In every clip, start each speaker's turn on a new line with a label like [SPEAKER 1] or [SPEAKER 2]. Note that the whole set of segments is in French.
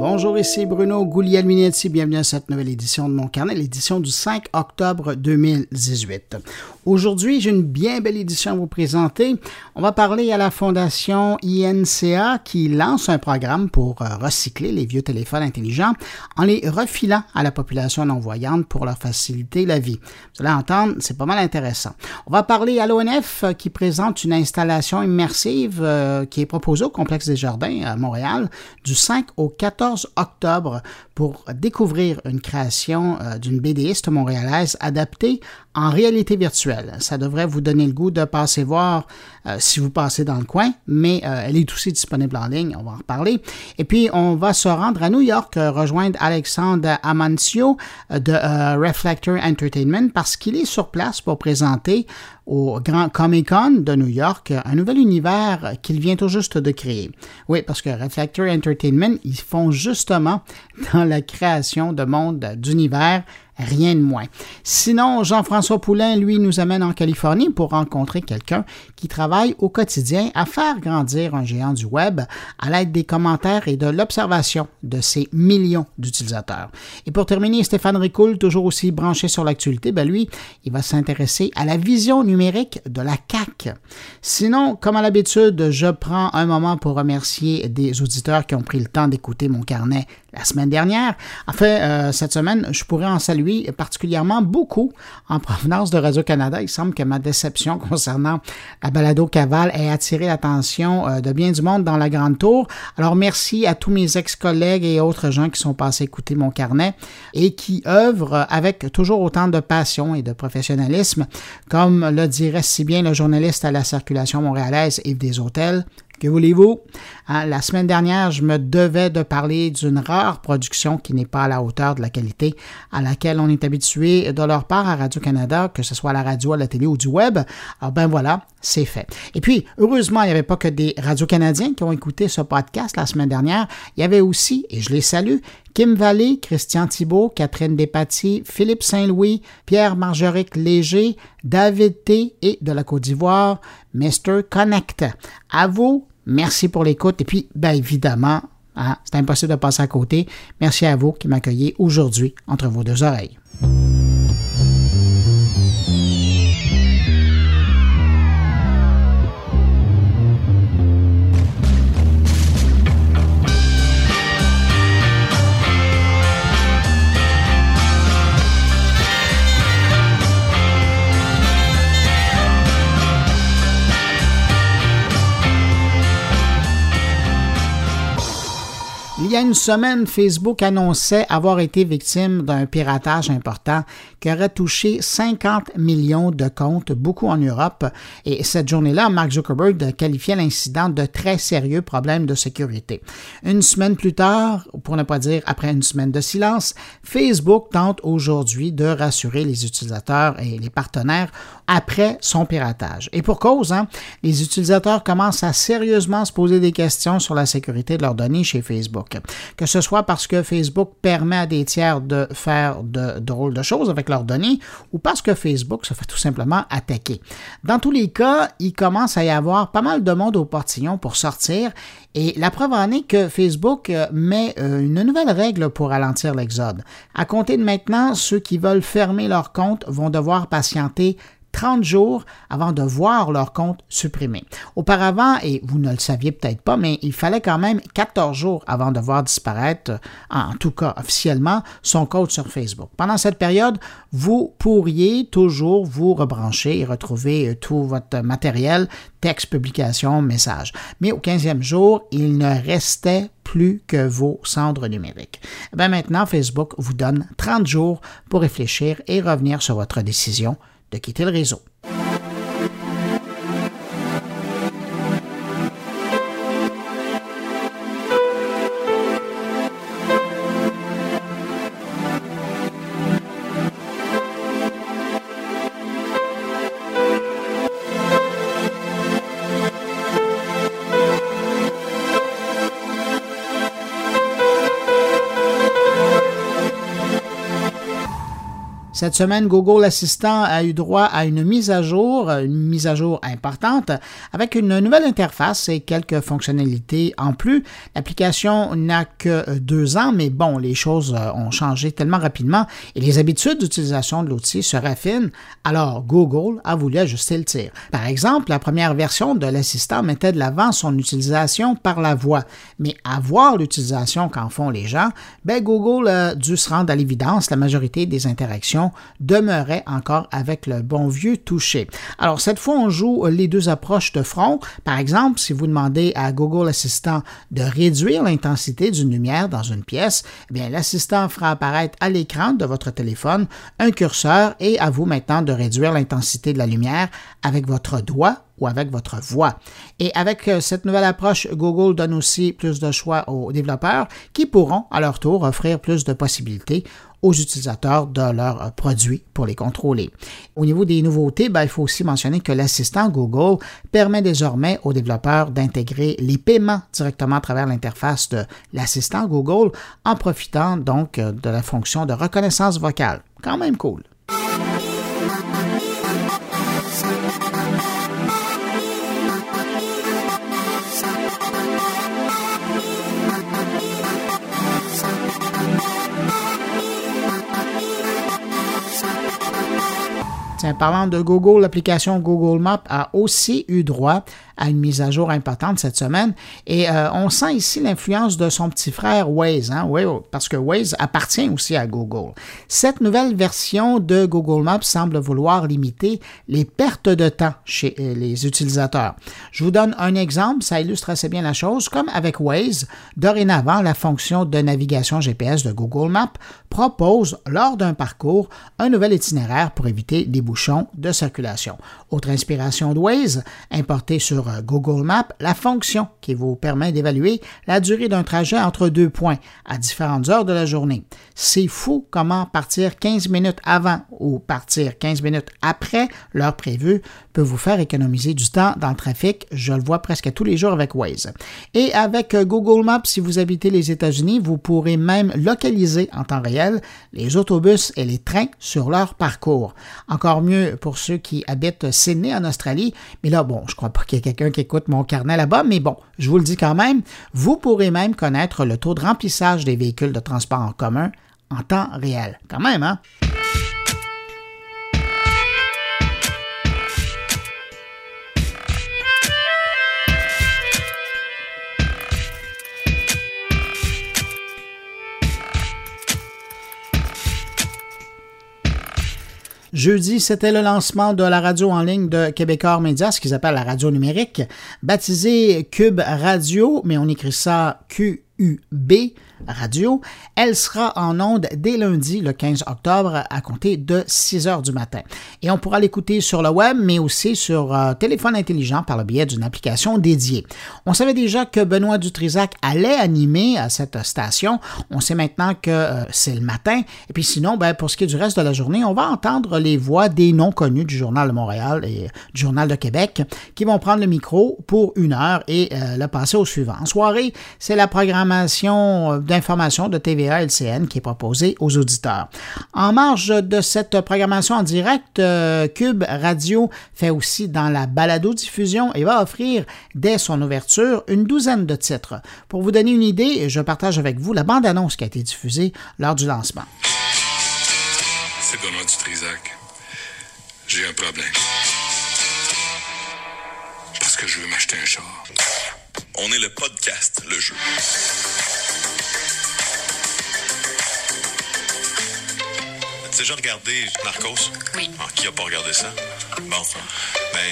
[SPEAKER 1] Bonjour, ici Bruno Guglielminetti. Bienvenue à cette nouvelle édition de mon carnet, l'édition du 5 octobre 2018. Aujourd'hui, j'ai une bien belle édition à vous présenter. On va parler à la Fondation INCA qui lance un programme pour euh, recycler les vieux téléphones intelligents en les refilant à la population non-voyante pour leur faciliter la vie. Vous allez entendre, c'est pas mal intéressant. On va parler à l'ONF euh, qui présente une installation immersive euh, qui est proposée au Complexe des Jardins à Montréal du 5 au 14 octobre pour découvrir une création d'une BDiste montréalaise adaptée en réalité virtuelle. Ça devrait vous donner le goût de passer voir euh, si vous passez dans le coin, mais euh, elle est aussi disponible en ligne, on va en reparler. Et puis, on va se rendre à New York, euh, rejoindre Alexandre Amancio de Reflector Entertainment parce qu'il est sur place pour présenter au Grand Comic Con de New York un nouvel univers qu'il vient tout juste de créer. Oui, parce que Reflector Entertainment, ils font justement dans la création de mondes d'univers rien de moins. Sinon, Jean-François Poulain, lui, nous amène en Californie pour rencontrer quelqu'un qui travaille au quotidien à faire grandir un géant du web à l'aide des commentaires et de l'observation de ses millions d'utilisateurs. Et pour terminer, Stéphane Ricoul, toujours aussi branché sur l'actualité, ben lui, il va s'intéresser à la vision numérique de la CAC. Sinon, comme à l'habitude, je prends un moment pour remercier des auditeurs qui ont pris le temps d'écouter mon carnet la semaine dernière. En fait, euh, cette semaine, je pourrais en saluer particulièrement beaucoup en provenance de Radio-Canada. Il semble que ma déception concernant la balado Caval ait attiré l'attention euh, de bien du monde dans la Grande Tour. Alors, merci à tous mes ex-collègues et autres gens qui sont passés écouter mon carnet et qui œuvrent avec toujours autant de passion et de professionnalisme, comme le dirait si bien le journaliste à la circulation montréalaise Yves Hôtels. Que voulez-vous? Hein, la semaine dernière, je me devais de parler d'une rare production qui n'est pas à la hauteur de la qualité à laquelle on est habitué de leur part à Radio-Canada, que ce soit à la radio, à la télé ou du web. Alors ben voilà, c'est fait. Et puis, heureusement, il n'y avait pas que des radios-canadiens qui ont écouté ce podcast la semaine dernière. Il y avait aussi, et je les salue, Kim Vallée, Christian Thibault, Catherine Despatie, Philippe Saint-Louis, Pierre Margeric Léger, David T. et de la Côte d'Ivoire, Mr. Connect. À vous, merci pour l'écoute et puis, bien évidemment, hein, c'est impossible de passer à côté. Merci à vous qui m'accueillez aujourd'hui entre vos deux oreilles. Il y a une semaine, Facebook annonçait avoir été victime d'un piratage important qui aurait touché 50 millions de comptes, beaucoup en Europe. Et cette journée-là, Mark Zuckerberg qualifiait l'incident de très sérieux problème de sécurité. Une semaine plus tard, pour ne pas dire après une semaine de silence, Facebook tente aujourd'hui de rassurer les utilisateurs et les partenaires après son piratage. Et pour cause, hein, les utilisateurs commencent à sérieusement se poser des questions sur la sécurité de leurs données chez Facebook. Que ce soit parce que Facebook permet à des tiers de faire de drôles de choses avec leurs données ou parce que Facebook se fait tout simplement attaquer. Dans tous les cas, il commence à y avoir pas mal de monde au portillon pour sortir et la preuve en est que Facebook euh, met euh, une nouvelle règle pour ralentir l'exode. À compter de maintenant, ceux qui veulent fermer leur compte vont devoir patienter 30 jours avant de voir leur compte supprimé. Auparavant, et vous ne le saviez peut-être pas, mais il fallait quand même 14 jours avant de voir disparaître, en tout cas officiellement, son compte sur Facebook. Pendant cette période, vous pourriez toujours vous rebrancher et retrouver euh, tout votre matériel, texte, publication, message. Mais au 15e jour, il ne restait plus que vos cendres numériques. Eh maintenant, Facebook vous donne 30 jours pour réfléchir et revenir sur votre décision de quitter le réseau. Cette semaine, Google Assistant a eu droit à une mise à jour, une mise à jour importante, avec une nouvelle interface et quelques fonctionnalités en plus. L'application n'a que deux ans, mais bon, les choses ont changé tellement rapidement et les habitudes d'utilisation de l'outil se raffinent, alors Google a voulu ajuster le tir. Par exemple, la première version de l'assistant mettait de l'avant son utilisation par la voix, mais à voir l'utilisation qu'en font les gens, ben Google a dû se rendre à l'évidence, la majorité des interactions demeuraient encore avec le bon vieux toucher. Alors cette fois, on joue les deux approches de front. Par exemple, si vous demandez à Google Assistant de réduire l'intensité d'une lumière dans une pièce, eh bien l'assistant fera apparaître à l'écran de votre téléphone un curseur et à vous maintenant de réduire l'intensité de la lumière avec votre doigt ou avec votre voix. Et avec euh, cette nouvelle approche, Google donne aussi plus de choix aux développeurs qui pourront à leur tour offrir plus de possibilités aux utilisateurs de leurs euh, produits pour les contrôler. Au niveau des nouveautés, ben, il faut aussi mentionner que l'assistant Google permet désormais aux développeurs d'intégrer les paiements directement à travers l'interface de l'assistant Google en profitant donc euh, de la fonction de reconnaissance vocale. Quand même cool. Tiens, parlant de Google, l'application Google Maps a aussi eu droit à une mise à jour importante cette semaine. Et euh, on sent ici l'influence de son petit frère Waze, hein? oui, parce que Waze appartient aussi à Google. Cette nouvelle version de Google Maps semble vouloir limiter les pertes de temps chez euh, les utilisateurs. Je vous donne un exemple, ça illustre assez bien la chose. Comme avec Waze, dorénavant, la fonction de navigation GPS de Google Maps propose, lors d'un parcours, un nouvel itinéraire pour éviter les bouchons de circulation. Autre inspiration de Waze, importée sur euh, Google Maps la fonction qui vous permet d'évaluer la durée d'un trajet entre deux points à différentes heures de la journée. C'est fou comment partir 15 minutes avant ou partir 15 minutes après l'heure prévue peut vous faire économiser du temps dans le trafic. Je le vois presque tous les jours avec Waze. Et avec euh, Google Maps, si vous habitez les États-Unis, vous pourrez même localiser en temps réel les autobus et les trains sur leur parcours. Encore mieux pour ceux qui habitent Sydney en Australie, mais là, bon, je crois pas qu'il y ait quelqu'un qui écoute mon carnet là-bas, mais bon, je vous le dis quand même, vous pourrez même connaître le taux de remplissage des véhicules de transport en commun en temps réel. Quand même, hein? Jeudi, c'était le lancement de la radio en ligne de Québécois Média, ce qu'ils appellent la radio numérique, baptisée Cube Radio, mais on écrit ça Q-U-B radio. Elle sera en onde dès lundi, le 15 octobre, à compter de 6 heures du matin. Et on pourra l'écouter sur le web, mais aussi sur euh, téléphone intelligent par le biais d'une application dédiée. On savait déjà que Benoît Dutrisac allait animer à cette station. On sait maintenant que euh, c'est le matin. Et puis sinon, ben, pour ce qui est du reste de la journée, on va entendre les voix des noms connus du Journal de Montréal et du Journal de Québec qui vont prendre le micro pour une heure et euh, le passer au suivant. En soirée, c'est la programmation d'information de TVA LCN qui est proposée aux auditeurs. En marge de cette programmation en direct, euh, Cube Radio fait aussi dans la balado-diffusion et va offrir dès son ouverture une douzaine de titres. Pour vous donner une idée, je partage avec vous la bande-annonce qui a été diffusée lors du lancement.
[SPEAKER 2] C'est Benoît Dutrisac. J'ai un problème. Parce que je veux m'acheter un char. On est le podcast, le jeu.
[SPEAKER 3] Déjà regardé Narcos?
[SPEAKER 4] Oui.
[SPEAKER 3] Ah, qui a pas regardé ça? Bon. Ben,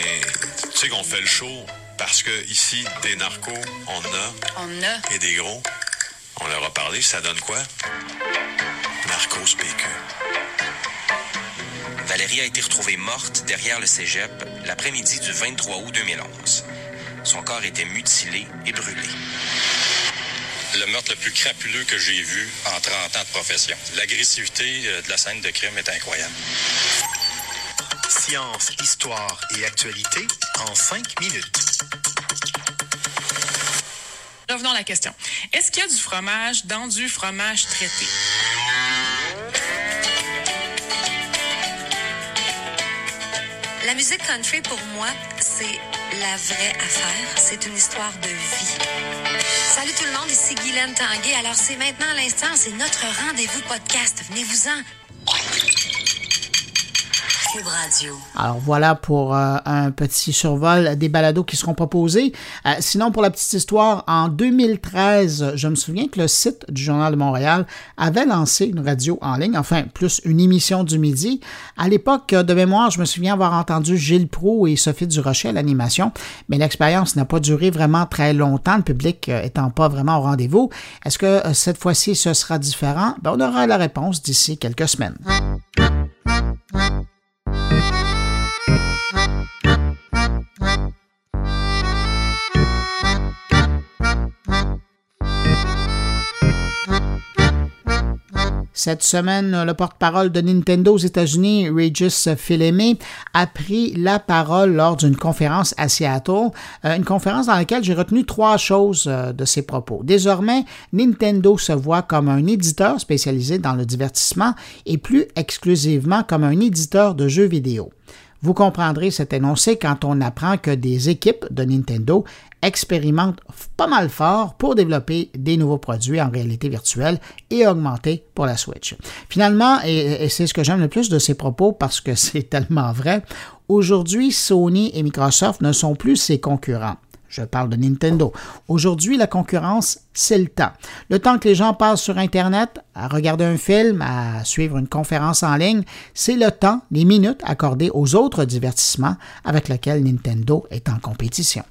[SPEAKER 3] tu sais qu'on fait le show parce que ici, des narcos, on a.
[SPEAKER 4] On a.
[SPEAKER 3] Et des gros, on leur a parlé. Ça donne quoi? Narcos PQ.
[SPEAKER 5] Valérie a été retrouvée morte derrière le cégep l'après-midi du 23 août 2011. Son corps était mutilé et brûlé
[SPEAKER 2] le meurtre le plus crapuleux que j'ai vu en 30 ans de profession. L'agressivité euh, de la scène de crime est incroyable.
[SPEAKER 6] Science, histoire et actualité en 5 minutes.
[SPEAKER 4] Revenons à la question. Est-ce qu'il y a du fromage dans du fromage traité?
[SPEAKER 7] La musique country, pour moi, c'est la vraie affaire. C'est une histoire de vie. Salut tout le monde, ici Guylaine Tanguay. Alors, c'est maintenant l'instant, c'est notre rendez-vous podcast. Venez-vous-en.
[SPEAKER 1] Alors voilà pour euh, un petit survol des balados qui seront proposés. Euh, sinon, pour la petite histoire, en 2013, je me souviens que le site du Journal de Montréal avait lancé une radio en ligne, enfin plus une émission du midi. À l'époque, de mémoire, je me souviens avoir entendu Gilles Proux et Sophie Durocher à l'animation, mais l'expérience n'a pas duré vraiment très longtemps, le public euh, étant pas vraiment au rendez-vous. Est-ce que cette fois-ci ce sera différent? Ben, on aura la réponse d'ici quelques semaines. Thank you. Cette semaine, le porte-parole de Nintendo aux États-Unis, Regis Fils-Aimé, a pris la parole lors d'une conférence à Seattle, euh, une conférence dans laquelle j'ai retenu trois choses euh, de ses propos. Désormais, Nintendo se voit comme un éditeur spécialisé dans le divertissement et plus exclusivement comme un éditeur de jeux vidéo. Vous comprendrez cet énoncé quand on apprend que des équipes de Nintendo expérimentent pas mal fort pour développer des nouveaux produits en réalité virtuelle et augmenter pour la Switch. Finalement, et, c'est ce que j'aime le plus de ces propos parce que c'est tellement vrai, aujourd'hui Sony et Microsoft ne sont plus ses concurrents. Je parle de Nintendo. Aujourd'hui, la concurrence, c'est le temps. Le temps que les gens passent sur Internet, à regarder un film, à suivre une conférence en ligne, c'est le temps, les minutes accordées aux autres divertissements avec lesquels Nintendo est en compétition.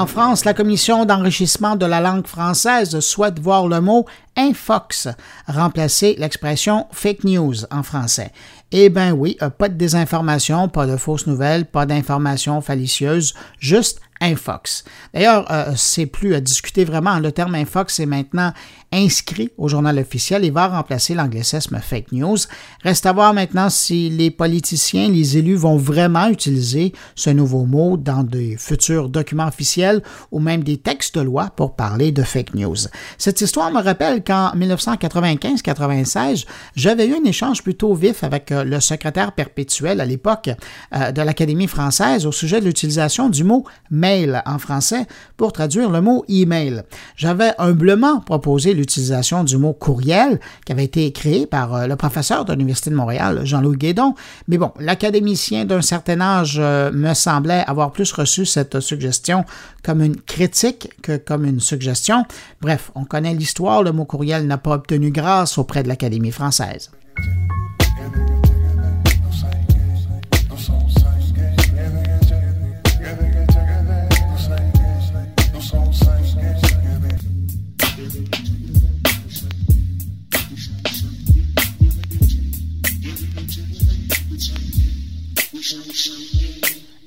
[SPEAKER 1] En France, la commission d'enrichissement de la langue française souhaite voir le mot infox remplacer l'expression fake news en français. Eh bien oui, euh, pas de désinformation, pas de fausses nouvelles, pas d'informations fallacieuses, juste Infox. D'ailleurs, euh, c'est plus à discuter vraiment. Le terme Infox est maintenant inscrit au journal officiel et va remplacer l'anglicisme fake news. Reste à voir maintenant si les politiciens, les élus vont vraiment utiliser ce nouveau mot dans des futurs documents officiels ou même des textes de loi pour parler de fake news. Cette histoire me rappelle qu'en 1995-96, j'avais eu un échange plutôt vif avec euh, le secrétaire perpétuel à l'époque euh, de l'Académie française au sujet de l'utilisation du mot mail en français pour traduire le mot email. J'avais humblement proposé l'utilisation du mot courriel qui avait été créé par euh, le professeur de l'Université de Montréal, Jean-Louis Guédon. Mais bon, l'académicien d'un certain âge me semblait avoir plus reçu cette suggestion comme une critique que comme une suggestion. Bref, on connaît l'histoire, le mot courriel n'a pas obtenu grâce auprès de l'Académie française.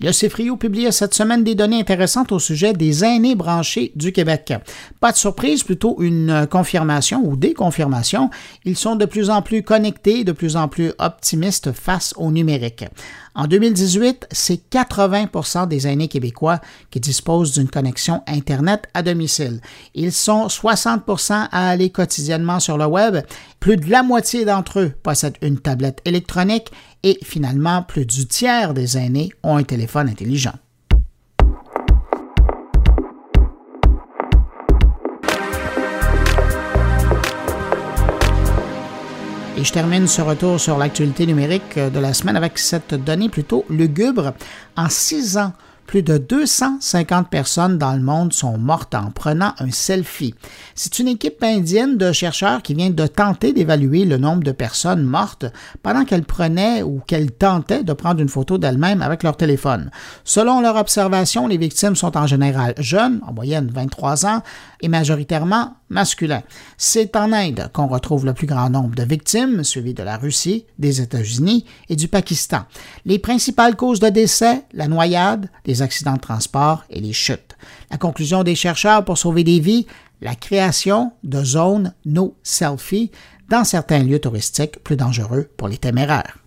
[SPEAKER 1] Le CFRIO publie cette semaine des données intéressantes au sujet des aînés branchés du Québec. Pas de surprise, plutôt une confirmation ou des confirmations. Ils sont de plus en plus connectés, de plus en plus optimistes face au numérique. En 2018, c'est 80% des aînés québécois qui disposent d'une connexion Internet à domicile. Ils sont 60% à aller quotidiennement sur le web. Plus de la moitié d'entre eux possèdent une tablette électronique et finalement, plus du tiers des aînés ont un téléphone intelligent. Et je termine ce retour sur l'actualité numérique de la semaine avec cette donnée plutôt lugubre. En six ans, plus de 250 personnes dans le monde sont mortes en prenant un selfie. C'est une équipe indienne de chercheurs qui vient de tenter d'évaluer le nombre de personnes mortes pendant qu'elles prenaient ou qu'elles tentaient de prendre une photo d'elles-mêmes avec leur téléphone. Selon leur observation, les victimes sont en général jeunes, en moyenne 23 ans, et majoritairement masculins. C'est en Inde qu'on retrouve le plus grand nombre de victimes, suivi de la Russie, des États-Unis et du Pakistan. Les principales causes de décès, la noyade, accidents de transport et les chutes. La conclusion des chercheurs pour sauver des vies, la création de zones no selfie dans certains lieux touristiques plus dangereux pour les téméraires.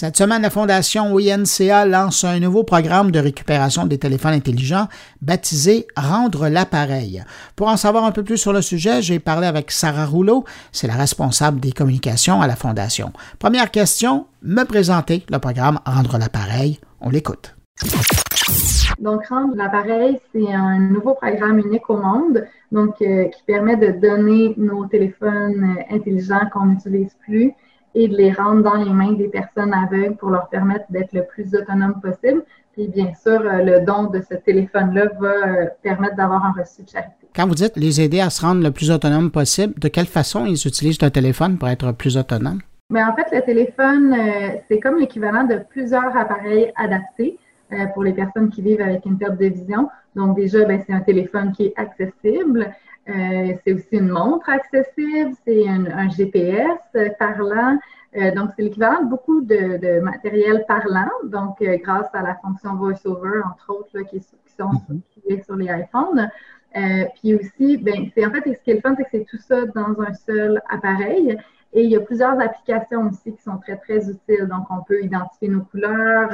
[SPEAKER 1] Cette semaine, la Fondation OINCA lance un nouveau programme de récupération des téléphones intelligents baptisé Rendre l'appareil. Pour en savoir un peu plus sur le sujet, j'ai parlé avec Sarah Rouleau, c'est la responsable des communications à la Fondation. Première question, me présenter le programme Rendre l'appareil. On l'écoute.
[SPEAKER 8] Donc, Rendre l'appareil, c'est un nouveau programme unique au monde, donc euh, qui permet de donner nos téléphones euh, intelligents qu'on n'utilise plus et de les rendre dans les mains des personnes aveugles pour leur permettre d'être le plus autonome possible. Puis bien sûr, euh, le don de ce téléphone-là va euh, permettre d'avoir un reçu de charité.
[SPEAKER 1] Quand vous dites les aider à se rendre le plus autonome possible, de quelle façon ils utilisent le téléphone pour être plus autonome?
[SPEAKER 8] Mais en fait, le téléphone, euh, c'est comme l'équivalent de plusieurs appareils adaptés pour les personnes qui vivent avec une perte de vision. Donc déjà, ben, c'est un téléphone qui est accessible. Euh, c'est aussi une montre accessible, c'est un, GPS parlant. Euh, donc, c'est l'équivalent de beaucoup de, matériel parlant, donc euh, grâce à la fonction VoiceOver, entre autres, qui, sont mm sur les iPhones. puis aussi, ben, c'est en fait, ce qui est le fun, c'est que c'est tout ça dans un seul appareil. Et il y a plusieurs applications aussi qui sont très, très utiles. Donc, on peut identifier nos couleurs,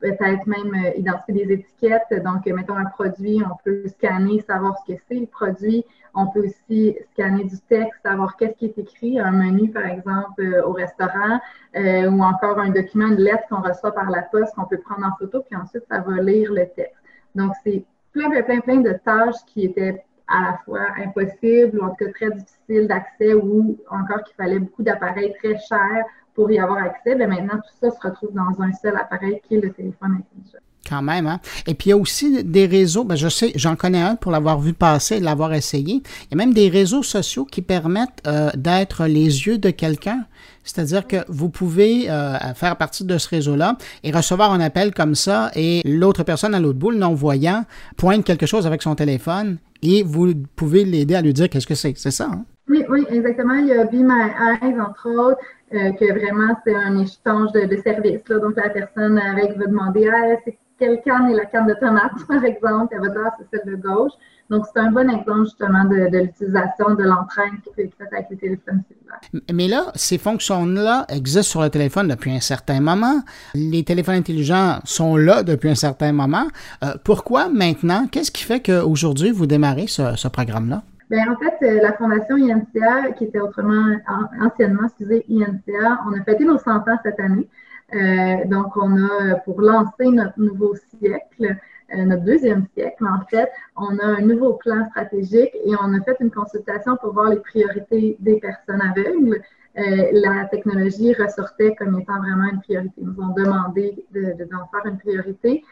[SPEAKER 8] peut-être même identifier des étiquettes. Donc, mettons un produit, on peut scanner, savoir ce que c'est le produit. On peut aussi scanner du texte, savoir qu'est-ce qui est écrit, un menu par exemple euh, au restaurant, euh, ou encore un document, une lettre qu'on reçoit par la poste qu'on peut prendre en photo, puis ensuite ça va lire le texte. Donc c'est plein, plein, plein, plein de tâches qui étaient à la fois impossibles ou en tout cas très difficiles d'accès ou encore qu'il fallait beaucoup d'appareils très chers pour y avoir accès. Mais maintenant, tout ça se retrouve dans un seul appareil qui est le téléphone intelligent.
[SPEAKER 1] Quand même, hein? Et puis il y a aussi des réseaux, ben je sais, j'en connais un pour l'avoir vu passer, l'avoir essayé. Il y a même des réseaux sociaux qui permettent euh, d'être les yeux de quelqu'un. C'est-à-dire que vous pouvez euh, faire partie de ce réseau-là et recevoir un appel comme ça et l'autre personne à l'autre bout, le non-voyant, pointe quelque chose avec son téléphone et vous pouvez l'aider à lui dire qu'est-ce que c'est. C'est ça, hein?
[SPEAKER 8] Oui, oui, exactement. Il y a Be My Eyes, entre autres, euh, que vraiment c'est un échange de, services. Donc la personne avec va demander ah, c'est quelle canne est la canne de tomate, par exemple, elle va dire, c'est celle de gauche. Donc, c'est un bon exemple justement de, l'utilisation de l'entraîne qui peut être faite avec les téléphones cellulaires.
[SPEAKER 1] Mais là, ces fonctions-là existent sur le téléphone depuis un certain moment. Les téléphones intelligents sont là depuis un certain moment. Euh, pourquoi maintenant? Qu'est-ce qui fait qu'aujourd'hui, vous démarrez ce, programme-là?
[SPEAKER 8] Bien, en fait, euh, la Fondation INCA, qui était autrement, anciennement, excusez, INCA, on a fêté nos 100 ans cette année. Euh, donc, on a, pour lancer notre nouveau siècle, euh, notre deuxième siècle, en fait, on a un nouveau plan stratégique et on a fait une consultation pour voir les priorités des personnes aveugles. Euh, la technologie ressortait comme étant vraiment une priorité. Ils nous ont demandé d'en de, faire une priorité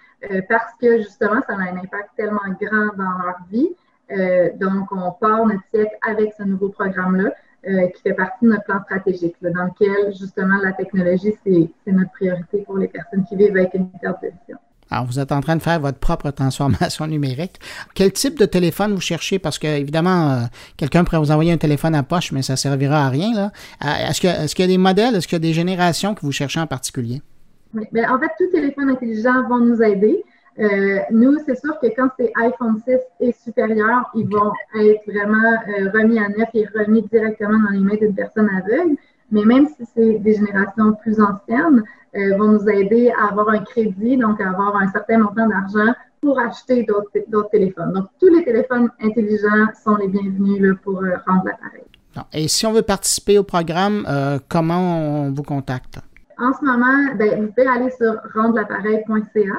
[SPEAKER 8] parce que justement, ça a un impact tellement grand dans leur vie. donc, on part notre siècle avec ce nouveau programme-là. Euh, qui fait partie de notre plan stratégique, dans lequel justement la technologie, c'est notre priorité pour les personnes qui vivent avec une perte de vision.
[SPEAKER 1] Alors, vous êtes en train de faire votre propre transformation numérique. Quel type de téléphone vous cherchez? Parce que, évidemment, euh, quelqu'un pourrait vous envoyer un téléphone à poche, mais ça ne servira à rien. Euh, est-ce qu'il est y a des modèles, est-ce qu'il y a des générations que vous cherchez en particulier?
[SPEAKER 8] Oui, bien, en fait, tous les téléphones intelligents vont nous aider. Euh, nous, c'est sûr que quand c'est iPhone 6 et supérieur, ils vont être vraiment euh, remis à neuf et remis directement dans les mains d'une personne aveugle. Mais même si c'est des générations plus anciennes, euh, vont nous aider à avoir un crédit, donc à avoir un certain montant d'argent pour acheter d'autres téléphones. Donc, tous les téléphones intelligents sont les bienvenus là, pour rendre l'appareil.
[SPEAKER 1] Et si on veut participer au programme, comment on vous contacte?
[SPEAKER 8] En ce moment, ben, vous pouvez aller sur rendrelappareil.ca.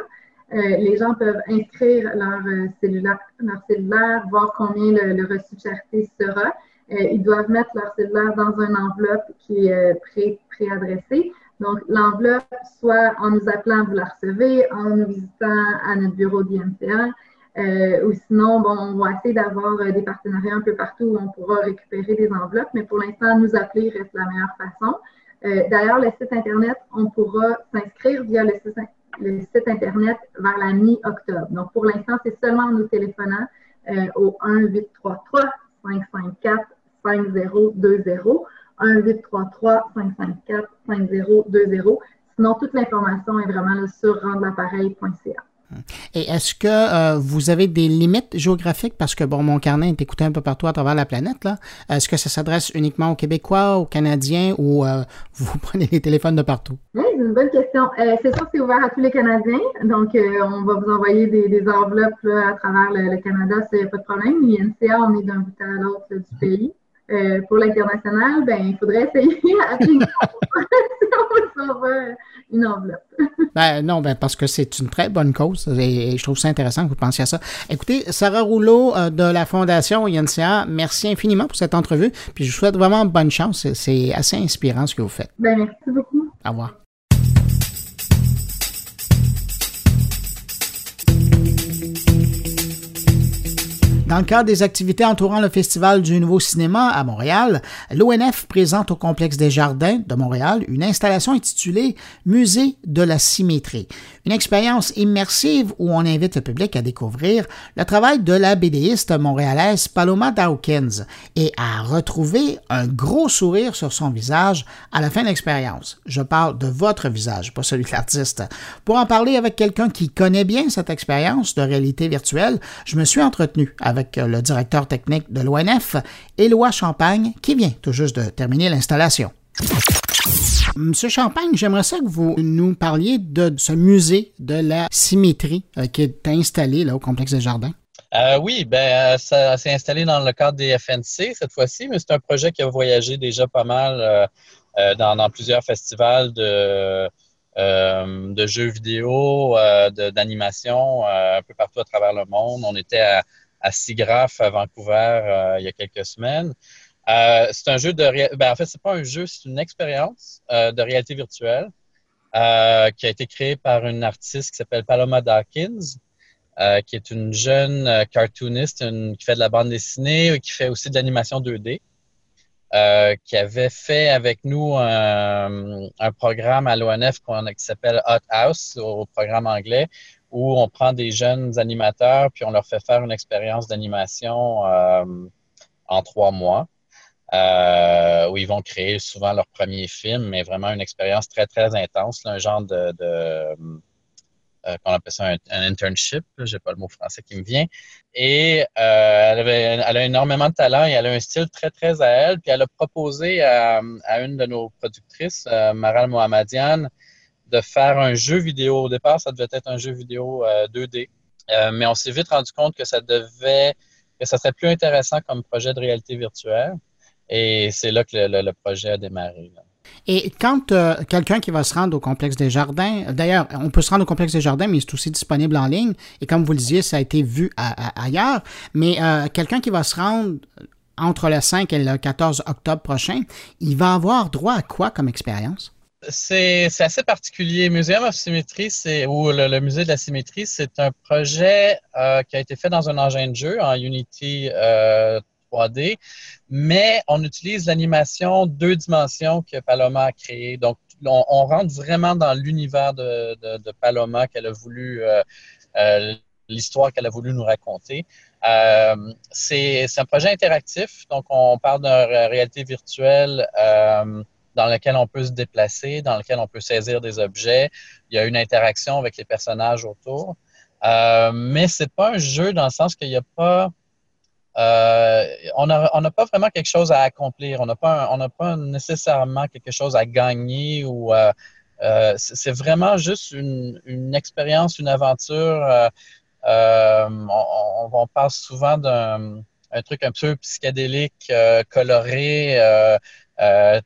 [SPEAKER 8] Euh, les gens peuvent inscrire leur, euh, cellulaire, voir combien le, reçu de charité sera. Euh, ils doivent mettre leur cellulaire dans une enveloppe qui est pré, préadressée. Donc, l'enveloppe, soit en nous appelant, vous la recevez, en nous visitant à notre bureau d'IMCA, euh, ou sinon, bon, on va essayer d'avoir des partenariats un peu partout où on pourra récupérer des enveloppes, mais pour l'instant, nous appeler reste la meilleure façon. D'ailleurs, le site Internet, on pourra s'inscrire via le site, le site Internet vers la mi-octobre. Donc, pour l'instant, c'est seulement en nous téléphonant au 1-833-554-5020. 1-833-554-5020. Sinon, toute l'information est vraiment sur rendelapareil.ca.
[SPEAKER 1] Et est-ce que euh, vous avez des limites géographiques? Parce que, bon, mon carnet est écouté un peu partout à travers la planète. là. Est-ce que ça s'adresse uniquement aux Québécois, aux Canadiens ou euh, vous prenez les téléphones de partout?
[SPEAKER 8] Oui, c'est une bonne question. Euh, c'est sûr que c'est ouvert à tous les Canadiens. Donc, on va vous envoyer des, enveloppes à travers le, Canada, c'est pas de problème. L'INCA, on est d'un bout à l'autre du pays. pour l'international, ben, il faudrait essayer à si on vous une enveloppe.
[SPEAKER 1] Ben non, ben parce que c'est une très bonne cause et, je trouve ça intéressant que vous pensiez à ça. Écoutez, Sarah Rouleau euh, de la Fondation INCA, merci infiniment pour cette entrevue. Puis je vous souhaite vraiment bonne chance. C'est assez inspirant ce que vous faites.
[SPEAKER 8] Ben merci beaucoup.
[SPEAKER 1] Au revoir. Dans le cadre des activités entourant le Festival du Nouveau Cinéma à Montréal, l'ONF présente au Complexe des Jardins de Montréal une installation intitulée Musée de la symétrie, une expérience immersive où on invite le public à découvrir le travail de la BDiste montréalaise Paloma Dawkins et à retrouver un gros sourire sur son visage à la fin de l'expérience. Je parle de votre visage, pas celui de l'artiste. Pour en parler avec quelqu'un qui connaît bien cette expérience de réalité virtuelle, je me suis entretenu avec avec le directeur technique de l'ONF, Éloi Champagne, qui vient tout juste de terminer l'installation. Monsieur Champagne, j'aimerais ça que vous nous parliez de ce musée de la symétrie euh, qui est installé là, au complexe des jardins.
[SPEAKER 9] Euh, oui, ben, ça s'est installé dans le cadre des FNC cette fois-ci, mais c'est un projet qui a voyagé déjà pas mal euh, dans, plusieurs festivals de, de jeux vidéo, d'animation, un peu partout à travers le monde. On était à, à SIGGRAPH à Vancouver euh, il y a quelques semaines. Euh, c'est un jeu de ben, en fait c'est pas un jeu, c'est une expérience euh, de réalité virtuelle qui a été créée par une artiste qui s'appelle Paloma Dawkins, qui est une jeune cartooniste qui fait de la bande dessinée, qui fait aussi de l'animation 2D. qui avait fait avec nous un, un programme à l'ONF qui s'appelle Hot House, au programme anglais, où on prend des jeunes animateurs puis on leur fait faire une expérience d'animation euh, en trois mois. Euh, où ils vont créer souvent leur premier film, mais vraiment une expérience très, très intense, un genre de, euh, qu'on appelle ça un, internship, j'ai pas le mot français qui me vient. Et elle, avait, elle a énormément de talent et elle a un style très, très à elle. Puis elle a proposé à, à une de nos productrices, Maral Mohammadian, de faire un jeu vidéo. Au départ, ça devait être un jeu vidéo 2D, euh, euh, mais on s'est vite rendu compte que ça devait, que ça serait plus intéressant comme projet de réalité virtuelle. Et c'est là que le, projet a démarré.
[SPEAKER 1] Et quand euh, quelqu'un qui va se rendre au complexe des jardins, d'ailleurs, on peut se rendre au complexe des jardins, mais c'est aussi disponible en ligne. Et comme vous le disiez, ça a été vu ailleurs. Mais quelqu'un qui va se rendre entre le 5 et le 14 octobre prochain, il va avoir droit à quoi comme expérience?
[SPEAKER 9] C'est assez particulier. Museum of Symmetry, c'est ou le, musée de la symétrie, c'est un projet euh, qui a été fait dans un engin de jeu en Unity 3D, euh, mais on utilise l'animation deux dimensions que Paloma a créée. Donc, on, rentre vraiment dans l'univers de, Paloma qu'elle a voulu, euh, l'histoire qu'elle a voulu nous raconter. c'est un projet interactif, donc on parle de réalité virtuelle dans lequel on peut se déplacer, dans lequel on peut saisir des objets. Il y a une interaction avec les personnages autour. Euh, mais c'est pas un jeu dans le sens qu'il n'y a pas. Euh, on n'a pas vraiment quelque chose à accomplir. On n'a pas, on pas nécessairement quelque chose à gagner ou euh, euh, c'est vraiment juste une, une, expérience, une aventure. On, on, on, parle souvent d'un un truc un peu psychédélique, coloré,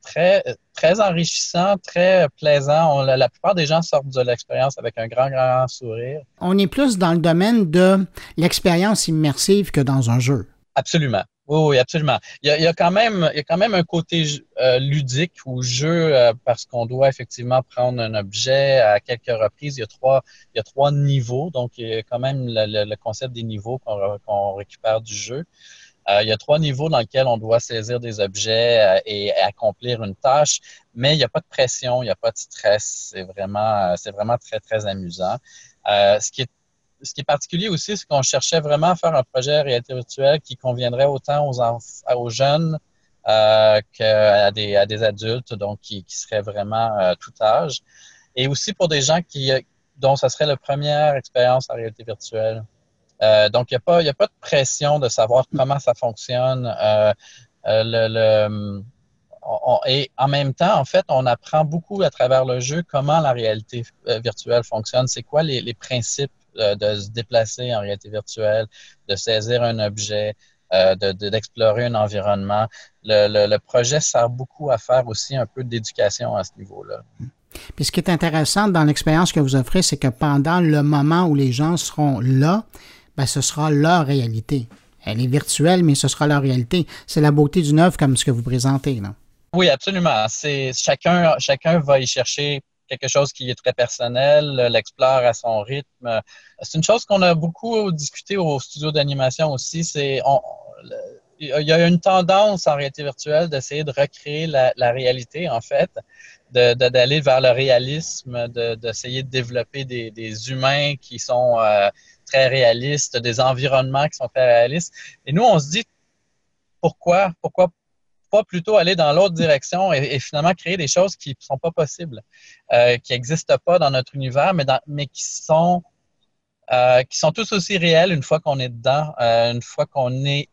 [SPEAKER 9] très, très enrichissant, très plaisant. la, plupart des gens sortent de l'expérience avec un grand, grand sourire.
[SPEAKER 1] On est plus dans le domaine de l'expérience immersive que dans un jeu.
[SPEAKER 9] Absolument. Oui, absolument. Il y, a, quand même, il y a quand même un côté euh, ludique ou jeu euh, parce qu'on doit effectivement prendre un objet à quelques reprises. Il y a trois, il y a trois niveaux, donc il y a quand même le, concept des niveaux qu'on récupère du jeu. Euh, il y a trois niveaux dans lesquels on doit saisir des objets euh, et, accomplir une tâche, mais il n'y a pas de pression, il n'y a pas de stress. C'est vraiment, c'est vraiment très, très amusant. ce qui est ce qui est particulier aussi, c'est qu'on cherchait vraiment à faire un projet réalité virtuelle qui conviendrait autant aux, aux jeunes euh, qu'à des, à des adultes, donc qui, qui seraient vraiment euh, tout âge. Et aussi pour des gens qui, dont ça serait la première expérience en réalité virtuelle. Euh, donc, il n'y a, pas, a pas de pression de savoir comment ça fonctionne. Euh, euh le, le et en même temps, en fait, on apprend beaucoup à travers le jeu comment la réalité virtuelle fonctionne. C'est quoi les, les principes de se déplacer en réalité virtuelle, de saisir un objet, euh, d'explorer un environnement. Le, projet sert beaucoup à faire aussi un peu d'éducation à ce niveau-là.
[SPEAKER 1] Puis ce qui est intéressant dans l'expérience que vous offrez, c'est que pendant le moment où les gens seront là, ben, ce sera leur réalité. Elle est virtuelle, mais ce sera leur réalité. C'est la beauté d'une œuvre comme ce que vous présentez. Là.
[SPEAKER 9] Oui, absolument. C'est chacun, chacun va y chercher quelque chose qui est très personnel, l'explore à son rythme. C'est une chose qu'on a beaucoup discuté au studio d'animation aussi. C'est il y a une tendance en réalité virtuelle d'essayer de recréer la, réalité, en fait, d'aller vers le réalisme, d'essayer de, développer des, des, humains qui sont euh, très réalistes, des environnements qui sont très réalistes. Et nous, on se dit, pourquoi, pourquoi plutôt aller dans l'autre direction et, finalement créer des choses qui ne sont pas possibles, euh, qui n'existent pas dans notre univers, mais, mais qui sont euh, qui sont tous aussi réels une fois qu'on est dedans, euh, une fois qu'on est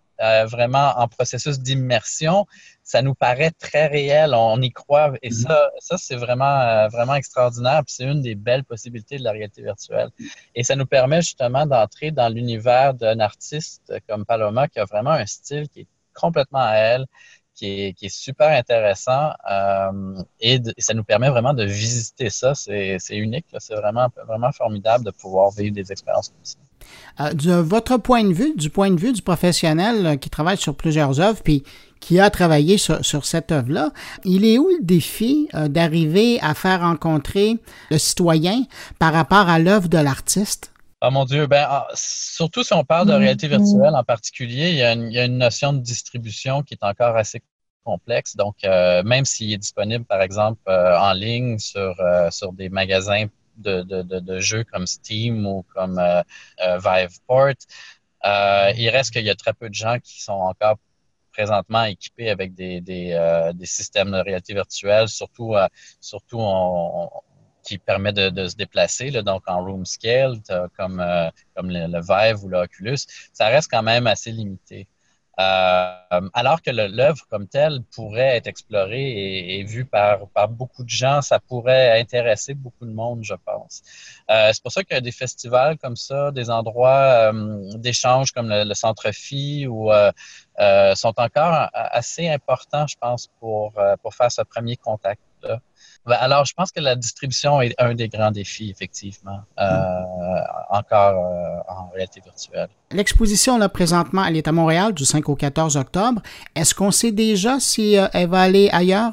[SPEAKER 9] vraiment en processus d'immersion, ça nous paraît très réel, on y croit et mm-hmm. ça, ça c'est vraiment vraiment extraordinaire. c'est une des belles possibilités de la réalité virtuelle. Et ça nous permet justement d'entrer dans l'univers d'un artiste comme Paloma qui a vraiment un style qui est complètement à elle, qui est, super intéressant euh, et, ça nous permet vraiment de visiter ça. C'est unique, c'est vraiment, vraiment formidable de pouvoir vivre des expériences comme ça.
[SPEAKER 1] Euh, de votre point de vue, du point de vue du professionnel euh, qui travaille sur plusieurs œuvres, puis qui a travaillé sur, sur cette œuvre-là, il est où le défi d'arriver à faire rencontrer le citoyen par rapport à l'œuvre de l'artiste?
[SPEAKER 9] Oh mon Dieu, ben, ah, surtout si on parle de réalité virtuelle en particulier, il y, a une, notion de distribution qui est encore assez complexe. Donc, euh, même s'il est disponible, par exemple, euh, en ligne sur, euh, sur des magasins de, de, de, jeux comme Steam ou comme Viveport, il reste qu'il y a très peu de gens qui sont encore présentement équipés avec des, des, des systèmes de réalité virtuelle, surtout, surtout on, qui permet de, se déplacer, là, donc en room scale, comme, euh, comme le, Vive ou l'Oculus, ça reste quand même assez limité. Euh, alors que l'œuvre comme telle pourrait être explorée et, vue par, par beaucoup de gens, ça pourrait intéresser beaucoup de monde, je pense. Euh, c'est pour ça qu'il y a des festivals comme ça, des endroits d'échange comme le, Centre Phi ou sont encore assez importants, je pense, pour, pour faire ce premier contact-là. Ben, alors, je pense que la distribution est un des grands défis, effectivement, euh, encore euh, en réalité virtuelle.
[SPEAKER 1] L'exposition, là, présentement, elle est à Montréal du 5 au 14 octobre. Est-ce qu'on sait déjà si euh, elle va aller ailleurs,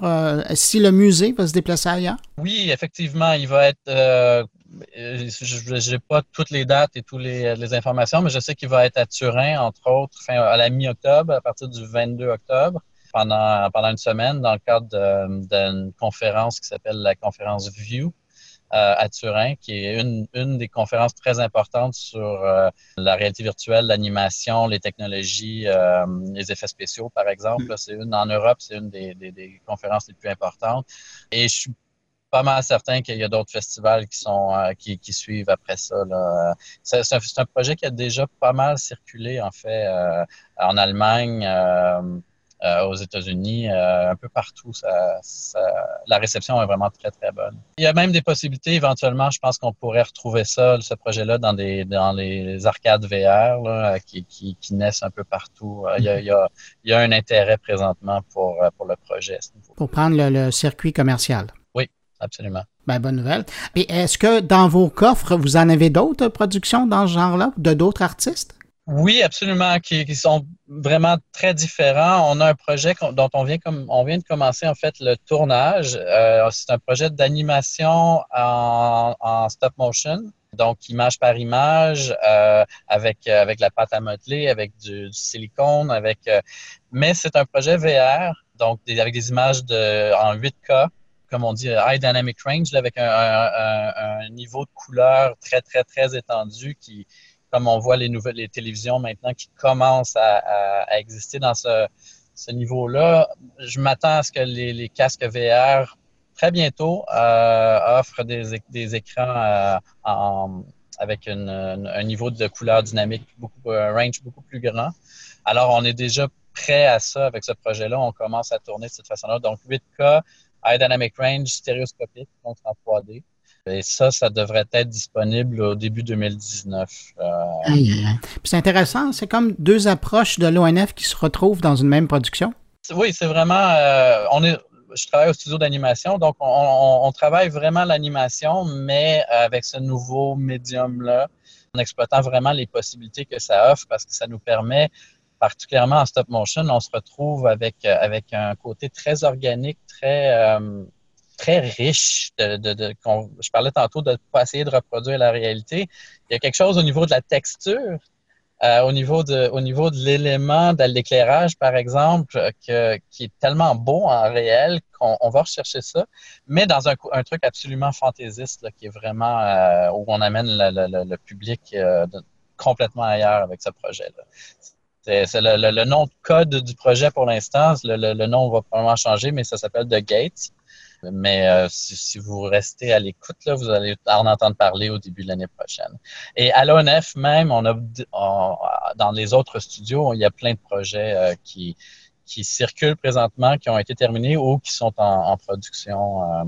[SPEAKER 1] si le musée va se déplacer ailleurs?
[SPEAKER 9] Oui, effectivement, il va être je n'ai pas toutes les dates et toutes les, les, informations, mais je sais qu'il va être à Turin, entre autres, fin, à la mi-octobre, à partir du 22 octobre pendant, pendant une semaine dans le cadre d'une conférence qui s'appelle la conférence View. Euh, à Turin, qui est une, une, des conférences très importantes sur euh, la réalité virtuelle, l'animation, les technologies, euh, les effets spéciaux, par exemple. Mm. C'est une en Europe, c'est une des, des, des, conférences les plus importantes. Et je suis pas mal certain qu'il y a d'autres festivals qui sont qui, qui, suivent après ça. C'est, un, un, projet qui a déjà pas mal circulé en fait en Allemagne. Euh, aux États-Unis, euh, un peu partout. la réception est vraiment très, très bonne. Il y a même des possibilités, éventuellement, je pense qu'on pourrait retrouver ça, ce projet-là, dans, des, dans les arcades VR là, qui, qui, qui, naissent un peu partout. Il y a, il y a, il y a un intérêt présentement pour, pour le projet.
[SPEAKER 1] Pour prendre le, circuit commercial.
[SPEAKER 9] Oui, absolument.
[SPEAKER 1] Ben, bonne nouvelle. Et est-ce que dans vos coffres, vous en avez d'autres productions dans ce genre-là, de d'autres artistes?
[SPEAKER 9] Oui, absolument, qui, sont vraiment très différents. On a un projet dont on vient, comme, on vient de commencer en fait le tournage. Euh, c'est un projet d'animation en, stop motion. Donc, image par image, euh, avec, avec la pâte à modeler, avec du, silicone, avec. mais c'est un projet VR, donc avec des images de, en 8K, comme on dit, high dynamic range, avec un, niveau de couleur très, très, très étendu qui, comme on voit les nouvelles les télévisions maintenant qui commencent à, exister dans ce, niveau-là, je m'attends à ce que les, casques VR très bientôt euh, offrent des, écrans euh, avec un niveau de couleur dynamique, beaucoup, un range beaucoup plus grand. Alors, on est déjà prêt à ça avec ce projet-là. On commence à tourner de cette façon-là. Donc, 8K, High Dynamic Range, stéréoscopique, donc en 3D. Et ça, ça devrait être disponible au début 2019. Euh...
[SPEAKER 1] C'est intéressant, c'est comme deux approches de l'ONF qui se retrouvent dans une même production?
[SPEAKER 9] Oui, c'est vraiment. Euh, on est, je travaille au studio d'animation, donc on, travaille vraiment l'animation, mais avec ce nouveau médium-là, en exploitant vraiment les possibilités que ça offre parce que ça nous permet, particulièrement en stop motion, on se retrouve avec, avec un côté très organique, très. Euh, très riche. De, je parlais tantôt de ne pas essayer de reproduire la réalité. Il y a quelque chose au niveau de la texture, euh, au niveau de, au niveau de l'élément, de l'éclairage, par exemple, qui est tellement beau en réel qu'on va rechercher ça, mais dans un, truc absolument fantaisiste, qui est vraiment euh, où on amène le, public euh, complètement ailleurs avec ce projet-là. C'est le, nom de code du projet pour l'instant. Le, nom va probablement changer, mais ça s'appelle The Gates. Mais euh, si, vous restez à l'écoute, vous allez en entendre parler au début de l'année prochaine. Et à l'ONF même, on a, dans les autres studios, il y a plein de projets euh, qui, qui circulent présentement, qui ont été terminés ou qui sont en, production. Euh,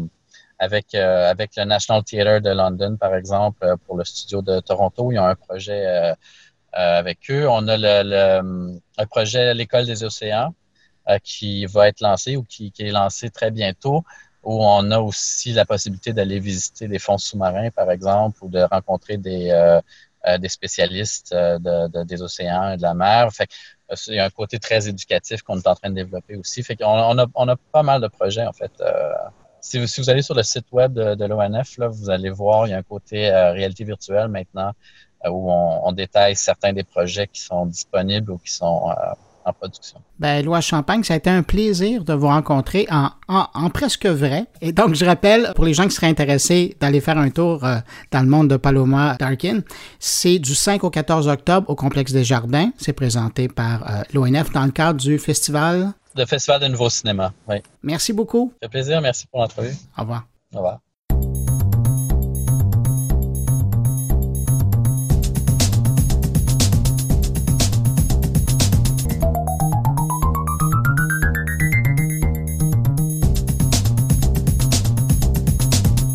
[SPEAKER 9] avec, avec le National Theatre de London, par exemple, pour le studio de Toronto, il y a un projet avec eux. On a le, le projet L'École des océans qui va être lancé ou qui, qui, est lancé très bientôt, où on a aussi la possibilité d'aller visiter des fonds sous-marins, par exemple, ou de rencontrer des, euh, euh, des spécialistes euh, de, des océans et de la mer. Fait il y a un côté très éducatif qu'on est en train de développer aussi. Fait on a, on a pas mal de projets, en fait. Si vous, si, vous, allez sur le site web de, de l'ONF, vous allez voir, il y a un côté réalité virtuelle maintenant où on, on, détaille certains des projets qui sont disponibles ou qui sont en production.
[SPEAKER 1] Ben, Loi Champagne, ça a été un plaisir de vous rencontrer en, en, presque vrai. Et donc, je rappelle, pour les gens qui seraient intéressés d'aller faire un tour euh, dans le monde de Paloma Darkin, c'est du 5 au 14 octobre au Complexe des Jardins. C'est présenté par euh, l'ONF dans le cadre du festival.
[SPEAKER 9] Le Festival de Nouveau Cinéma, oui.
[SPEAKER 1] Merci beaucoup.
[SPEAKER 9] Ça fait plaisir. Merci pour l'entrevue.
[SPEAKER 1] Au revoir.
[SPEAKER 9] Au revoir.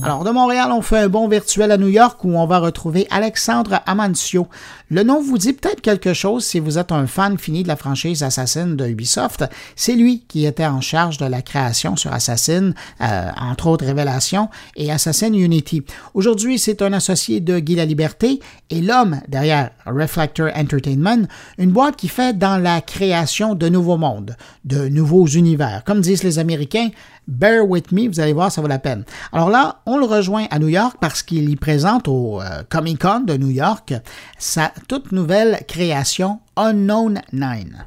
[SPEAKER 1] Alors, de Montréal, on fait un bon virtuel à New York où on va retrouver Alexandre Amancio. Le nom vous dit peut-être quelque chose si vous êtes un fan fini de la franchise Assassin de Ubisoft. C'est lui qui était en charge de la création sur Assassin, euh, entre autres Révélations et Assassin Unity. Aujourd'hui, c'est un associé de Guy la Liberté et l'homme derrière Reflector Entertainment, une boîte qui fait dans la création de nouveaux mondes, de nouveaux univers. Comme disent les Américains, Bear with me, vous allez voir, ça vaut la peine. Alors là, on le rejoint à New York parce qu'il y présente au euh, Comic Con de New York sa toute nouvelle création Unknown Nine.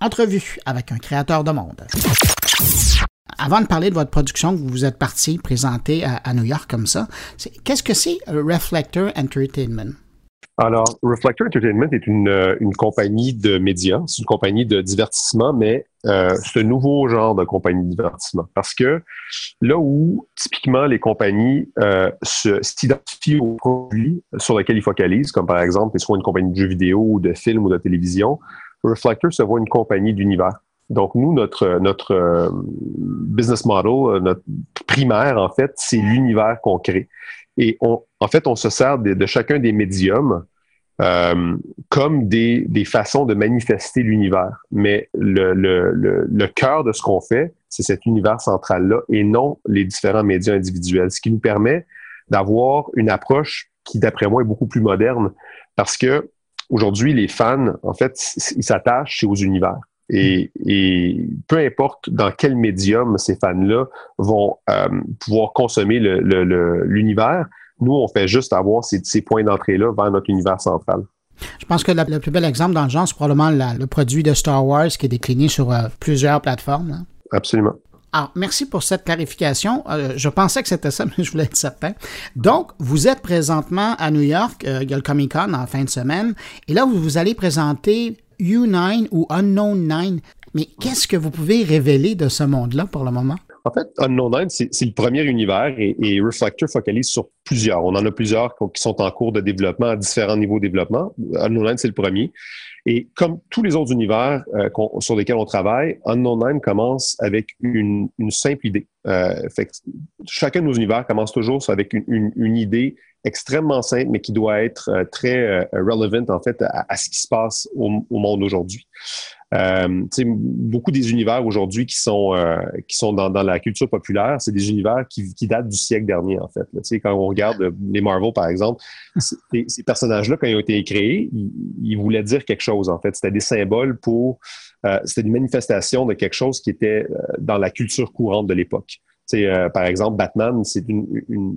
[SPEAKER 1] Entrevue avec un créateur de monde. Avant de parler de votre production que vous êtes parti présenter à, New York comme ça, qu'est-ce que c'est Reflector Entertainment?
[SPEAKER 10] Alors, Reflector Entertainment est une, euh, une compagnie de médias, c'est une compagnie de divertissement, mais euh, c'est un nouveau genre de compagnie de divertissement. Parce que là où, typiquement, les compagnies euh, s'identifient aux produits sur lesquels ils focalisent, comme par exemple, soit une compagnie de jeux vidéo ou de films ou de télévision, Reflector se voit une compagnie d'univers. Donc, nous, notre, notre euh, business model, notre primaire, en fait, c'est l'univers qu'on crée. Et on, en fait, on se sert de, chacun des médiums euh, comme des, des, façons de manifester l'univers. Mais le, le, le, le cœur de ce qu'on fait, c'est cet univers central-là et non les différents médias individuels, ce qui nous permet d'avoir une approche qui, d'après moi, est beaucoup plus moderne parce que aujourd'hui, les fans, en fait, ils s'attachent aux univers. Et, peu importe dans quel médium ces fans-là vont euh, pouvoir consommer l'univers, nous, on fait juste avoir ces, points d'entrée-là vers notre univers central.
[SPEAKER 1] Je pense que le plus bel exemple dans le genre, c'est probablement le produit de Star Wars qui est décliné sur euh, plusieurs plateformes. Hein.
[SPEAKER 10] Absolument.
[SPEAKER 1] Alors, merci pour cette clarification. Euh, je pensais que c'était ça, mais je voulais être certain. Donc, vous êtes présentement à New York, il y a le Comic Con en fin de semaine, et là, vous, vous allez présenter U9 ou Unknown 9. Mais qu'est-ce que vous pouvez révéler de ce monde-là pour le moment?
[SPEAKER 10] En fait, Unknown 9, c'est le premier univers et, Reflector focalise sur plusieurs. On en a plusieurs qui sont en cours de développement à différents niveaux de développement. Unknown 9, c'est le premier. Et comme tous les autres univers euh, sur lesquels on travaille, Unknown 9 commence avec une, simple idée. Euh, chacun de nos univers commence toujours avec une idée extrêmement simple, mais qui doit être euh, très euh, relevant en fait à, ce qui se passe au, monde aujourd'hui. Euh, beaucoup des univers aujourd'hui qui sont euh, qui sont dans, dans, la culture populaire, c'est des univers qui, qui, datent du siècle dernier en fait. sais, quand on regarde les Marvel par exemple, ces personnages-là quand ils ont été créés, ils, voulaient dire quelque chose en fait. C'était des symboles pour, euh, c'était une manifestation de quelque chose qui était dans la culture courante de l'époque. Euh, par exemple, Batman, c'est une, une,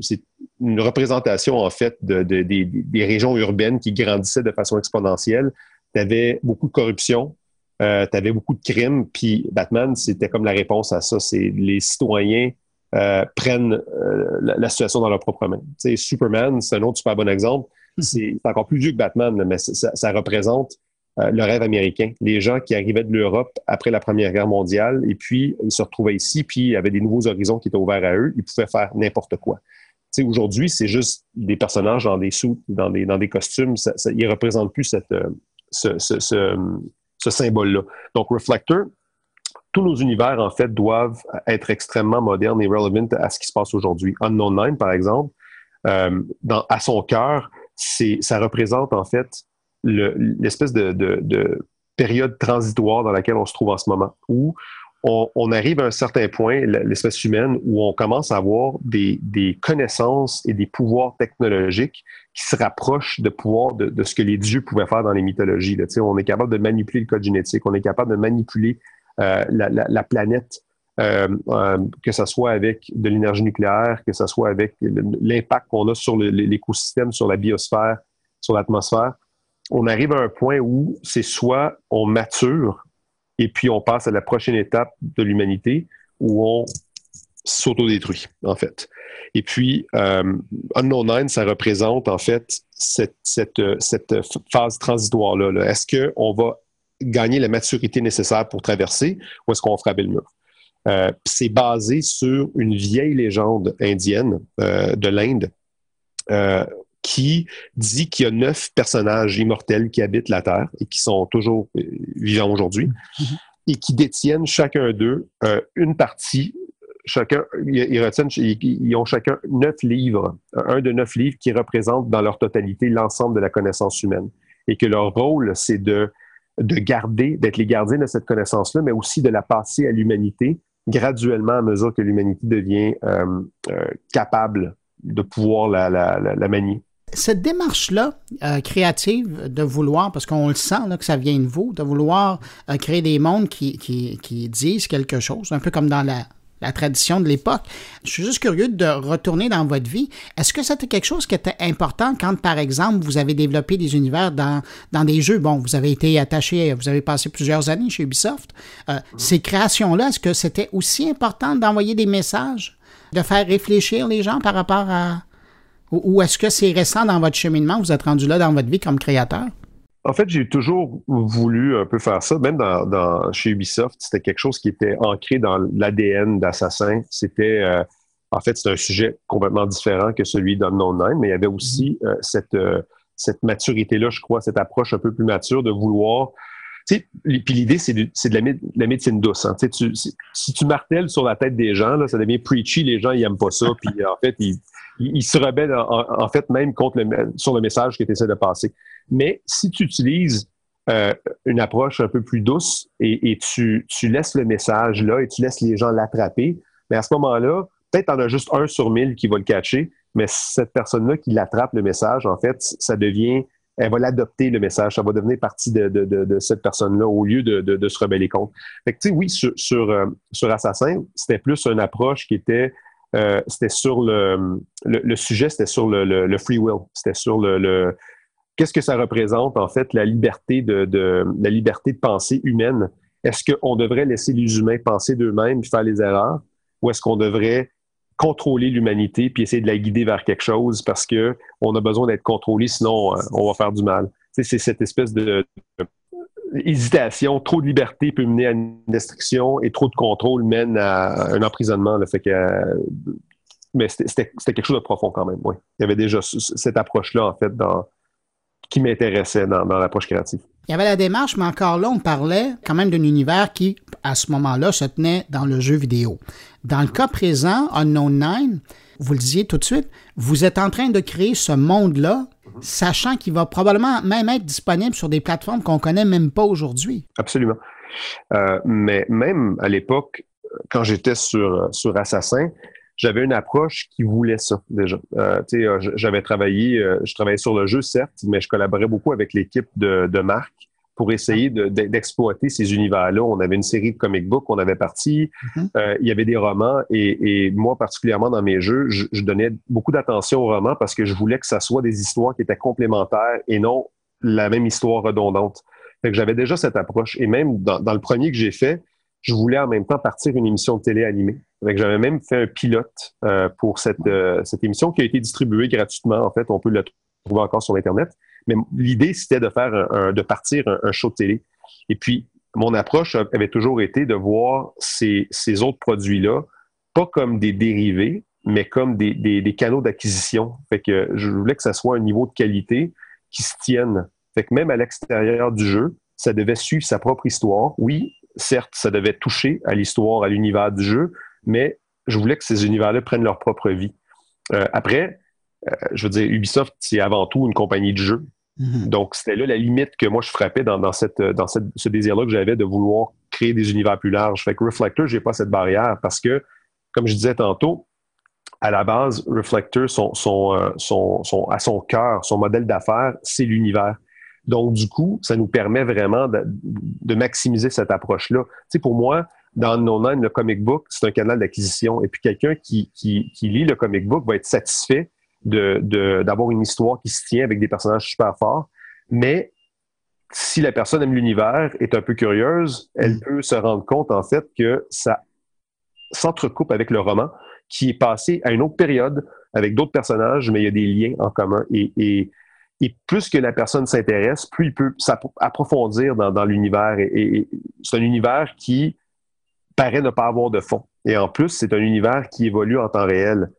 [SPEAKER 10] une, représentation en fait de, des, des, régions urbaines qui grandissaient de façon exponentielle. Tu avais beaucoup de corruption, euh, tu avais beaucoup de crimes, puis Batman, c'était comme la réponse à ça. C'est les citoyens euh, prennent euh, la, situation dans leurs propres mains. Superman, c'est un autre super bon exemple. C'est encore plus vieux que Batman, mais ça, ça représente euh, le rêve américain. Les gens qui arrivaient de l'Europe après la Première Guerre mondiale, et puis ils se retrouvaient ici, puis avait des nouveaux horizons qui étaient ouverts à eux, ils pouvaient faire n'importe quoi. Aujourd'hui, c'est juste des personnages dans des sous, dans des, dans des costumes. Ça, ça, ils ne représentent plus cette, ce, ce, ce, symbole-là. Donc, Reflector, tous nos univers, en fait, doivent être extrêmement modernes et relevant à ce qui se passe aujourd'hui. Unknown Nine, par exemple, euh, dans, à son cœur, ça représente, en fait, l'espèce de, période transitoire dans laquelle on se trouve en ce moment, où on, arrive à un certain point, l'espèce humaine, où on commence à avoir des, connaissances et des pouvoirs technologiques qui se rapprochent de pouvoir de, ce que les dieux pouvaient faire dans les mythologies. On est capable de manipuler le code génétique, on est capable de manipuler euh, la, planète, euh, euh, que ce soit avec de l'énergie nucléaire, que ce soit avec l'impact qu'on a sur l'écosystème, sur la biosphère, sur l'atmosphère on arrive à un point où c'est soit on mature et puis on passe à la prochaine étape de l'humanité où on s'autodétruit, en fait. Et puis, euh, Unknown Nine, ça représente, en fait, cette, cette, cette phase transitoire-là. est ce qu'on va gagner la maturité nécessaire pour traverser ou est-ce qu'on va frapper le mur? Euh, c'est basé sur une vieille légende indienne euh, de l'Inde euh, qui dit qu'il y a neuf personnages immortels qui habitent la Terre et qui sont toujours euh, vivants aujourd'hui et qui détiennent chacun d'eux euh, une partie. Chacun, ils, retiennent, ils, ont chacun neuf livres, un de neuf livres qui représentent dans leur totalité l'ensemble de la connaissance humaine. Et que leur rôle, c'est de, de garder, d'être les gardiens de cette connaissance-là, mais aussi de la passer à l'humanité graduellement à mesure que l'humanité devient euh, capable de pouvoir la, la manier
[SPEAKER 1] cette démarche-là euh, créative de vouloir, parce qu'on le sent que ça vient de vous, de vouloir euh, créer des mondes qui, disent quelque chose, un peu comme dans la, tradition de l'époque. Je suis juste curieux de retourner dans votre vie. Est-ce que c'était quelque chose qui était important quand, par exemple, vous avez développé des univers dans, dans des jeux? Bon, vous avez été attaché, vous avez passé plusieurs années chez Ubisoft. Euh, ces créations-là, est-ce que c'était aussi important d'envoyer des messages, de faire réfléchir les gens par rapport à ou, est-ce que c'est récent dans votre cheminement? Vous êtes rendu là dans votre vie comme créateur?
[SPEAKER 10] En fait, j'ai toujours voulu un peu faire ça. Même dans, chez Ubisoft, c'était quelque chose qui était ancré dans l'ADN d'Assassin. C'était, euh, en fait, c'est un sujet complètement différent que celui d'Unknown Nine, mais il y avait aussi mm-hmm. euh, cette, euh, cette maturité-là, je crois, cette approche un peu plus mature de vouloir puis l'idée, c'est de, de, la, médecine douce. Hein. Tu, si, tu martèles sur la tête des gens, là, ça devient preachy, les gens, ils aiment pas ça. Puis en fait, ils, il, se rebelle en, fait même contre le, sur le message que tu essaies de passer. Mais si tu utilises euh, une approche un peu plus douce et, tu, laisses le message là et tu laisses les gens l'attraper, mais à ce moment-là, peut-être en as juste un sur mille qui va le catcher, mais cette personne-là qui l'attrape le message, en fait, ça devient elle va l'adopter, le message. Ça va devenir partie de, de, de, cette personne-là au lieu de, de, se rebeller contre. Fait que, tu sais, oui, sur, sur, euh, sur Assassin, c'était plus une approche qui était euh, c'était sur le, le, sujet, c'était sur le, le, free will. C'était sur le, qu'est-ce que ça représente, en fait, la liberté de, de la liberté de pensée humaine? Est-ce qu'on devrait laisser les humains penser d'eux-mêmes et faire les erreurs? Ou est-ce qu'on devrait contrôler l'humanité puis essayer de la guider vers quelque chose parce que on a besoin d'être contrôlé, sinon euh, on va faire du mal? C'est cette espèce de, hésitation, trop de liberté peut mener à une destruction et trop de contrôle mène à un emprisonnement. Fait que, mais c'était quelque chose de profond quand même. Oui. Il y avait déjà cette approche-là en fait qui m'intéressait dans, dans l'approche créative.
[SPEAKER 1] Il y avait la démarche, mais encore là, on parlait quand même d'un univers qui, à ce moment-là, se tenait dans le jeu vidéo. Dans le cas présent, Unknown Nine, vous le disiez tout de suite, vous êtes en train de créer ce monde-là, sachant qu'il va probablement même être disponible sur des plateformes qu'on connaît même pas aujourd'hui.
[SPEAKER 10] Absolument. Euh, mais même à l'époque, quand j'étais sur, sur Assassin, j'avais une approche qui voulait ça déjà. Euh, euh j'avais travaillé, euh, je travaillais sur le jeu certes, mais je collaborais beaucoup avec l'équipe de, de Marc pour essayer d'exploiter ces univers-là. On avait une série de comic books, on avait parti, mm-hmm. euh, il y avait des romans et, et, moi particulièrement dans mes jeux, je, je donnais beaucoup d'attention aux romans parce que je voulais que ça soit des histoires qui étaient complémentaires et non la même histoire redondante. Fait que j'avais déjà cette approche et même dans, dans le premier que j'ai fait, je voulais en même temps partir une émission de télé animée. J'avais même fait un pilote euh, pour cette, euh, cette émission qui a été distribuée gratuitement. En fait, on peut le trouver encore sur Internet. Mais l'idée, c'était de faire de partir un, show de télé. Et puis, mon approche avait toujours été de voir ces, autres produits-là, pas comme des dérivés, mais comme des, canaux d'acquisition. Fait je voulais que ça soit un niveau de qualité qui se tienne. Fait même à l'extérieur du jeu, ça devait suivre sa propre histoire. Oui, certes, ça devait toucher à l'histoire, à l'univers du jeu, mais je voulais que ces univers-là prennent leur propre vie. Euh, après, euh, je veux dire, Ubisoft, c'est avant tout une compagnie de jeux. Mhm. Donc, c'était là la limite que moi, je frappais dans, cette, dans ce désir-là que j'avais de vouloir créer des univers plus larges. Fait que Reflector, j'ai pas cette barrière parce que, comme je disais tantôt, à la base, Reflector, son, son, euh, son, à son cœur, son modèle d'affaires, c'est l'univers. Donc, du coup, ça nous permet vraiment de, maximiser cette approche-là. Tu sais, pour moi, dans No Nine, le comic book, c'est un canal d'acquisition. Et puis, quelqu'un qui, qui, lit le comic book va être satisfait d'avoir de, d'avoir une histoire qui se tient avec des personnages super forts. Mais si la personne aime l'univers, est un peu curieuse, elle mm. peut se rendre compte, en fait, que ça s'entrecoupe avec le roman qui est passé à une autre période avec d'autres personnages, mais il y a des liens en commun. Et, et et plus que la personne s'intéresse, plus il peut s'approfondir dans, dans l'univers. Et, c'est un univers qui paraît ne pas avoir de fond. Et en plus, c'est un univers qui évolue en temps réel.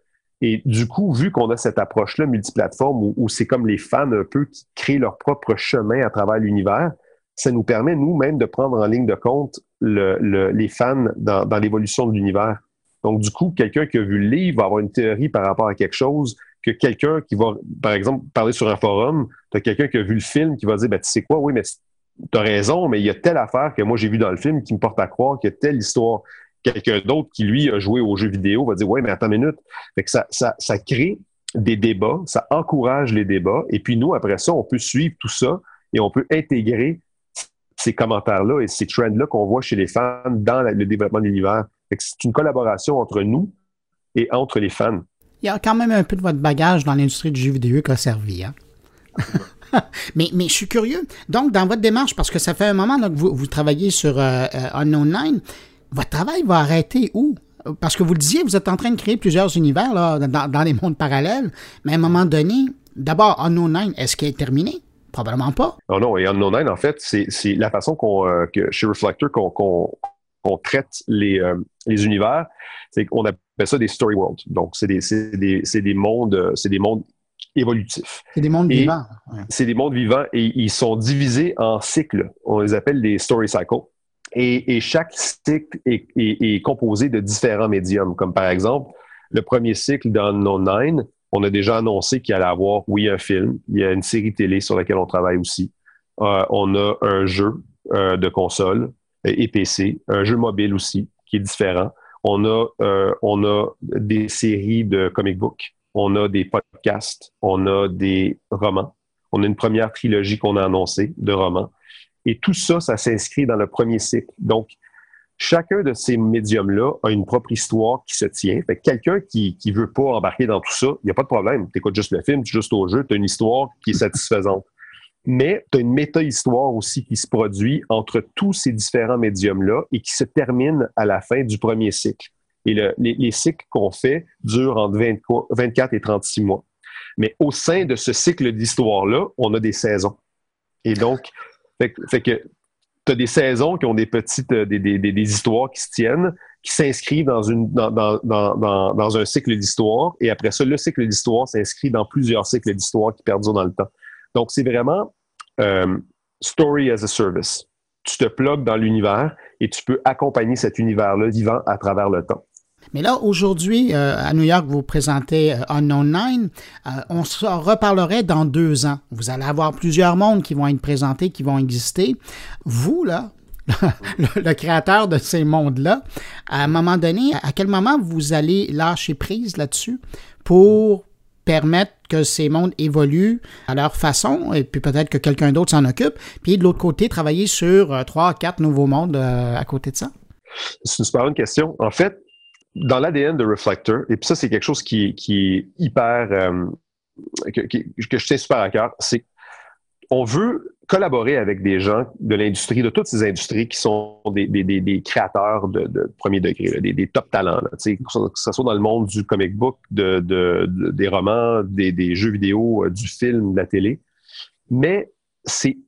[SPEAKER 10] Et du coup, vu qu'on a cette approche-là multiplateforme où, c'est comme les fans un peu qui créent leur propre chemin à travers l'univers, ça nous permet nous-mêmes de prendre en ligne de compte le, les fans dans, l'évolution de l'univers. Donc, du coup, quelqu'un qui a vu le livre va avoir une théorie par rapport à quelque chose que quelqu'un qui va, par exemple, parler sur un forum, tu as quelqu'un qui a vu le film qui va dire, ben, tu sais quoi, oui, mais tu as raison, mais il y a telle affaire que moi j'ai vu dans le film qui me porte à croire qu'il y a telle histoire. Quelqu'un d'autre qui, lui, a joué aux jeux vidéo va dire, oui, mais attends une minute. Ça, ça, ça crée des débats, ça encourage les débats. Et puis nous, après ça, on peut suivre tout ça et on peut intégrer ces commentaires-là et ces trends-là qu'on voit chez les fans dans le développement de l'univers. C'est une collaboration entre nous et entre les fans
[SPEAKER 1] il y a quand même un peu de votre bagage dans l'industrie du jeu vidéo qui a servi. Hein? mais, mais je suis curieux. Donc, dans votre démarche, parce que ça fait un moment que vous, vous travaillez sur euh, euh, Unknown Nine, votre travail va arrêter où? Parce que vous le disiez, vous êtes en train de créer plusieurs univers là, dans, dans les mondes parallèles, mais à un moment donné, d'abord, Unknown Nine, est-ce qu'il est terminé? Probablement pas.
[SPEAKER 10] Non, non, et Unknown Nine, en fait, c'est la façon qu'on, euh, que chez Reflector qu'on traite les, les univers, c'est qu'on a ça des story worlds. Donc, c'est des, des, des, mondes, c'est des mondes évolutifs.
[SPEAKER 1] C'est des mondes vivants.
[SPEAKER 10] C'est des mondes vivants et ils sont divisés en cycles. On les appelle des story cycles. Et, et chaque cycle est, est, composé de différents médiums. Comme par exemple, le premier cycle dans No Nine, on a déjà annoncé qu'il allait avoir, oui, un film. Il y a une série télé sur laquelle on travaille aussi. Euh, on a un jeu euh, de console et PC, un jeu mobile aussi, qui est différent. On a, euh, on a des séries de comic books, on a des podcasts, on a des romans, On a une première trilogie qu'on a annoncée de romans. Et tout ça, ça s'inscrit dans le premier cycle. Donc, chacun de ces médiums-là a une propre histoire qui se tient. Fait quelqu'un qui ne veut pas embarquer dans tout ça, il n'y a pas de problème. Tu écoutes juste le film, tu juste au jeu, tu as une histoire qui est satisfaisante. Mais tu as une méta-histoire aussi qui se produit entre tous ces différents médiums-là et qui se termine à la fin du premier cycle. Et les, cycles qu'on fait durent entre 24 et 36 mois. Mais au sein de ce cycle d'histoire-là, on a des saisons. Et donc, fait, que tu as des saisons qui ont des petites, euh, des, des, histoires qui se tiennent, qui s'inscrivent dans, une, dans, dans, dans, dans un cycle d'histoire. Et après ça, le cycle d'histoire s'inscrit dans plusieurs cycles d'histoire qui perdurent dans le temps. Donc, c'est vraiment euh, story as a service. Tu te plugues dans l'univers et tu peux accompagner cet univers-là vivant à travers le temps.
[SPEAKER 1] Mais là, aujourd'hui, euh, à New York, vous présentez euh, Unknown Nine. on se reparlerait dans deux ans. Vous allez avoir plusieurs mondes qui vont être présentés, qui vont exister. Vous, là, le, créateur de ces mondes-là, à un moment donné, à quel moment vous allez lâcher prise là-dessus pour permettre que ces mondes évoluent à leur façon, et puis peut-être que quelqu'un d'autre s'en occupe, puis de l'autre côté, travailler sur euh, trois, quatre nouveaux mondes euh, à côté de ça?
[SPEAKER 10] C'est une super bonne question. En fait, dans l'ADN de Reflector, et puis ça, c'est quelque chose qui, est hyper, euh, que, que, je tiens super à cœur, c'est on veut collaborer avec des gens de l'industrie, de toutes ces industries qui sont des, des, des, créateurs de, de, premier degré, des, des, top talents, là, que ce soit dans le monde du comic book, de, de des romans, des, jeux vidéo, euh, du film, de la télé. Mais c'est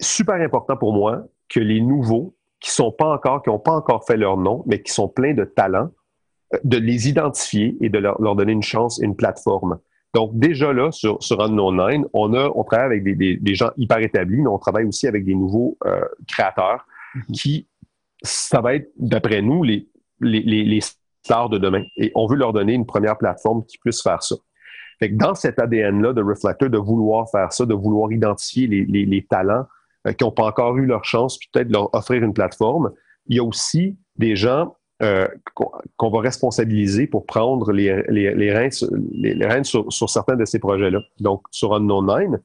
[SPEAKER 10] super important pour moi que les nouveaux, qui sont pas encore, qui n'ont pas encore fait leur nom, mais qui sont pleins de talents, euh, de les identifier et de leur, leur donner une chance, une plateforme. Donc, déjà là, sur, sur Unknown on, a, on travaille avec des, des, gens hyper établis, mais on travaille aussi avec des nouveaux euh, créateurs mhm. qui, ça va être, d'après nous, les, les, les, stars de demain. Et on veut leur donner une première plateforme qui puisse faire ça. Fait que dans cet ADN-là de Reflector, de vouloir faire ça, de vouloir identifier les, les, les talents qui n'ont pas encore eu leur chance, puis peut-être leur offrir une plateforme, il y a aussi des gens euh, qu'on va responsabiliser pour prendre les, les, les rênes, les, sur, sur, certains de ces projets-là. Donc, sur Unknown Nine,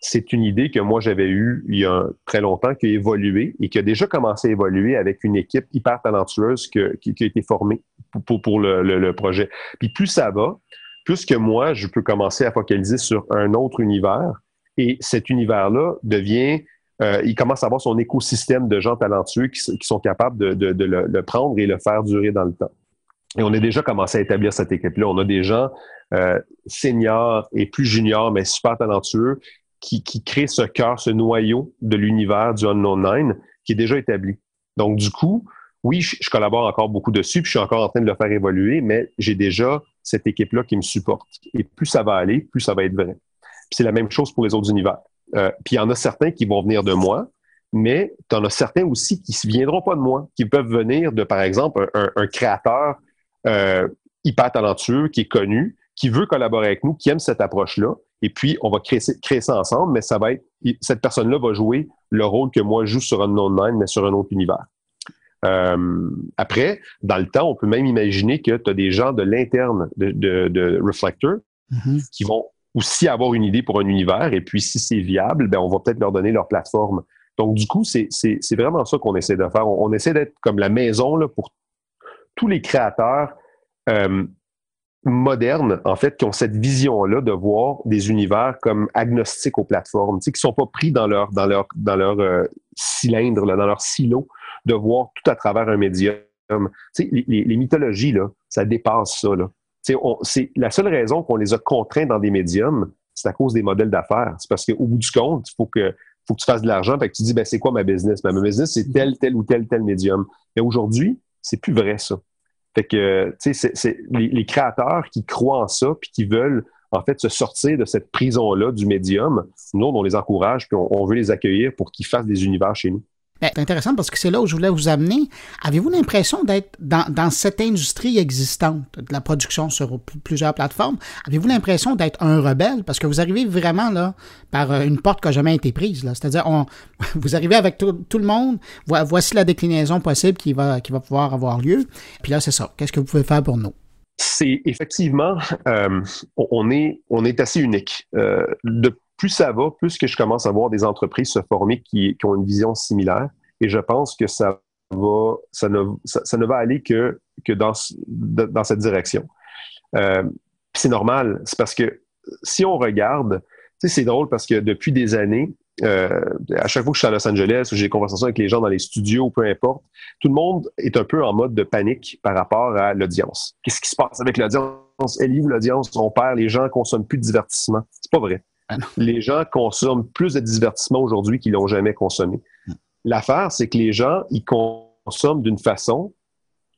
[SPEAKER 10] c'est une idée que moi j'avais eue il y a très longtemps, qui a évolué et qui a déjà commencé à évoluer avec une équipe hyper talentueuse que, qui, qui, a été formée pour, pour, le, le, le, projet. Puis plus ça va, plus que moi, je peux commencer à focaliser sur un autre univers et cet univers-là devient euh, il commence à avoir son écosystème de gens talentueux qui, sont capables de, le, prendre et le faire durer dans le temps. Et on a déjà commencé à établir cette équipe-là. On a des gens euh, seniors et plus juniors, mais super talentueux, qui, créent ce cœur, ce noyau de l'univers du Nine qui est déjà établi. Donc, du coup, oui, je, collabore encore beaucoup dessus, puis je suis encore en train de le faire évoluer, mais j'ai déjà cette équipe-là qui me supporte. Et plus ça va aller, plus ça va être vrai. Puis c'est la même chose pour les autres univers. Euh, puis il y en a certains qui vont venir de moi, mais tu en as certains aussi qui ne viendront pas de moi, qui peuvent venir de, par exemple, un, créateur euh, hyper talentueux, qui est connu, qui veut collaborer avec nous, qui aime cette approche-là. Et puis, on va créer, créer ça ensemble, mais ça va être, cette personne-là va jouer le rôle que moi je joue sur un Nine, mais sur un autre univers. Euh, après, dans le temps, on peut même imaginer que tu as des gens de l'interne de, de, Reflector mm-hmm. qui vont aussi avoir une idée pour un univers. Et puis, si c'est viable, ben, on va peut-être leur donner leur plateforme. Donc, du coup, c'est vraiment ça qu'on essaie de faire. On, essaie d'être comme la maison là, pour tous les créateurs euh, modernes, en fait, qui ont cette vision-là de voir des univers comme agnostiques aux plateformes, tu sais, qui sont pas pris dans leur, dans leur, dans leur euh, cylindre, là, dans leur silo, de voir tout à travers un médium. Tu sais, les, les mythologies, là, ça dépasse ça. Là c'est la seule raison qu'on les a contraints dans des médiums, c'est à cause des modèles d'affaires. C'est parce qu'au bout du compte, il faut que, faut que tu fasses de l'argent, fait que tu dis, ben, c'est quoi ma business? Ben, ma business, c'est tel, tel ou tel, tel médium. Mais aujourd'hui, c'est plus vrai, ça. Fait que, tu sais, c'est les, créateurs qui croient en ça, puis qui veulent, en fait, se sortir de cette prison-là du médium, nous, on les encourage, puis on veut les accueillir pour qu'ils fassent des univers chez nous.
[SPEAKER 1] Ben, c'est intéressant parce que c'est là où je voulais vous amener. Avez-vous l'impression d'être dans, cette industrie existante de la production sur plusieurs plateformes? Avez-vous l'impression d'être un rebelle? Parce que vous arrivez vraiment là par euh, une porte qui n'a jamais été prise. C'est-à-dire, vous arrivez avec tout, le monde, voici la déclinaison possible qui va, pouvoir avoir lieu. Puis là, c'est ça. Qu'est-ce que vous pouvez faire pour nous?
[SPEAKER 10] C'est effectivement, euh, on, est, on est assez unique. Euh, de plus ça va, plus que je commence à voir des entreprises se former qui, ont une vision similaire. Et je pense que ça va, ne, va aller que, dans, cette direction. Euh, c'est normal, c'est parce que si on regarde, c'est drôle parce que depuis des années, euh, à chaque fois que je suis à Los Angeles ou j'ai des conversations avec les gens dans les studios, peu importe, tout le monde est un peu en mode de panique par rapport à l'audience. Qu'est-ce qui se passe avec l'audience? Elle livre l'audience, on perd, les gens consomment plus de divertissement. C'est pas vrai. Ah les gens consomment plus de divertissement aujourd'hui qu'ils l'ont jamais consommé. Hmm. L'affaire, c'est que les gens, ils consomment d'une façon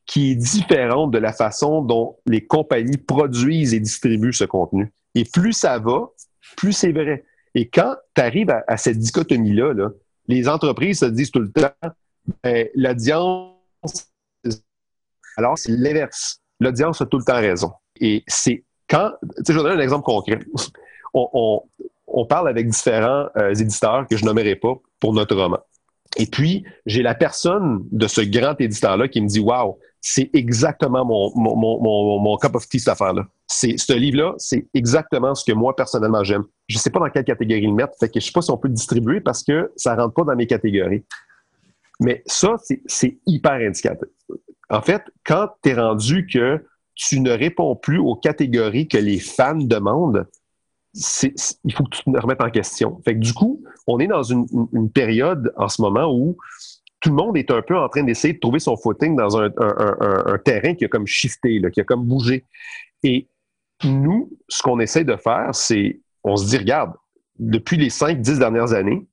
[SPEAKER 10] qui est différente de la façon dont les compagnies produisent et distribuent ce contenu. Et plus ça va, plus c'est vrai. Et quand tu arrives à, cette dichotomie-là, les entreprises se disent tout le temps, ben, l'audience, alors c'est l'inverse. L'audience a tout le temps raison. Et c'est quand, tu sais, je vais donner un exemple concret. On, parle avec différents euh, éditeurs que je nommerai pas pour notre roman. Et puis, j'ai la personne de ce grand éditeur-là qui me dit Waouh, c'est exactement mon, mon, mon, mon, of tea, cette affaire-là. Ce livre-là, c'est exactement ce que moi, personnellement, j'aime. Je ne sais pas dans quelle catégorie le mettre, fait que je ne sais pas si on peut le distribuer parce que ça ne rentre pas dans mes catégories. Mais ça, c'est, hyper indicatif. En fait, quand tu es rendu que tu ne réponds plus aux catégories que les fans demandent, il faut que tu te remettes en question. Fait que du coup, on est dans une, période en ce moment où tout le monde est un peu en train d'essayer de trouver son footing dans un, terrain qui a comme shifté, qui a comme bougé. Et nous, ce qu'on essaie de faire, c'est, on se dit, regarde, depuis les 5-10 dernières années,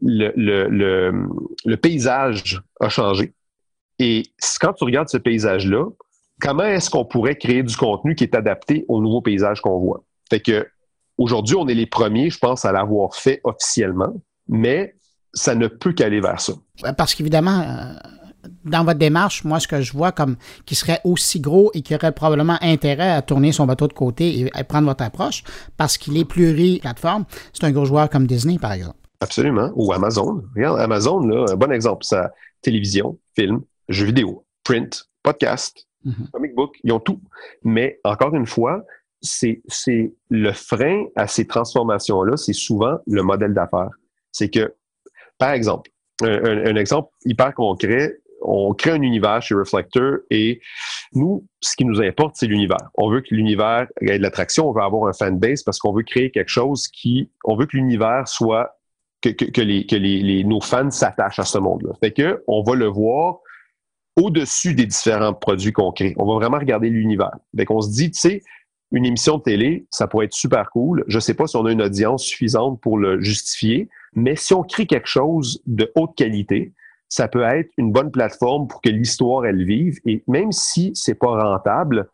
[SPEAKER 10] le, le, paysage a changé. Et quand tu regardes ce paysage-là, comment est-ce qu'on pourrait créer du contenu qui est adapté au nouveau paysage qu'on voit? Fait que Aujourd'hui, on est les premiers, je pense, à l'avoir fait officiellement, mais ça ne peut qu'aller vers ça.
[SPEAKER 1] Parce qu'évidemment, euh, dans votre démarche, moi, ce que je vois comme qui serait aussi gros et qui aurait probablement intérêt à tourner son bateau de côté et à prendre votre approche, parce qu'il est pluri-plateforme, c'est un gros joueur comme Disney, par exemple.
[SPEAKER 10] Absolument. Ou Amazon. Regarde, Amazon, là, un bon exemple. Ça, télévision, film, jeux vidéo, print, podcast, mm-hmm. comic book, ils ont tout. Mais encore une fois, c'est, le frein à ces transformations-là, c'est souvent le modèle d'affaires. C'est que, par exemple, un, exemple hyper concret, on crée un univers chez Reflector et nous, ce qui nous importe, c'est l'univers. On veut que l'univers ait de l'attraction, on veut avoir un fanbase parce qu'on veut créer quelque chose qui, on veut que l'univers soit, que, que, les, que les, nos fans s'attachent à ce monde-là. Fait que, on va le voir au-dessus des différents produits qu'on crée. On va vraiment regarder l'univers. Fait qu'on se dit, tu sais, une émission de télé, ça pourrait être super cool. Je ne sais pas si on a une audience suffisante pour le justifier, mais si on crée quelque chose de haute qualité, ça peut être une bonne plateforme pour que l'histoire elle vive. Et même si c'est pas rentable,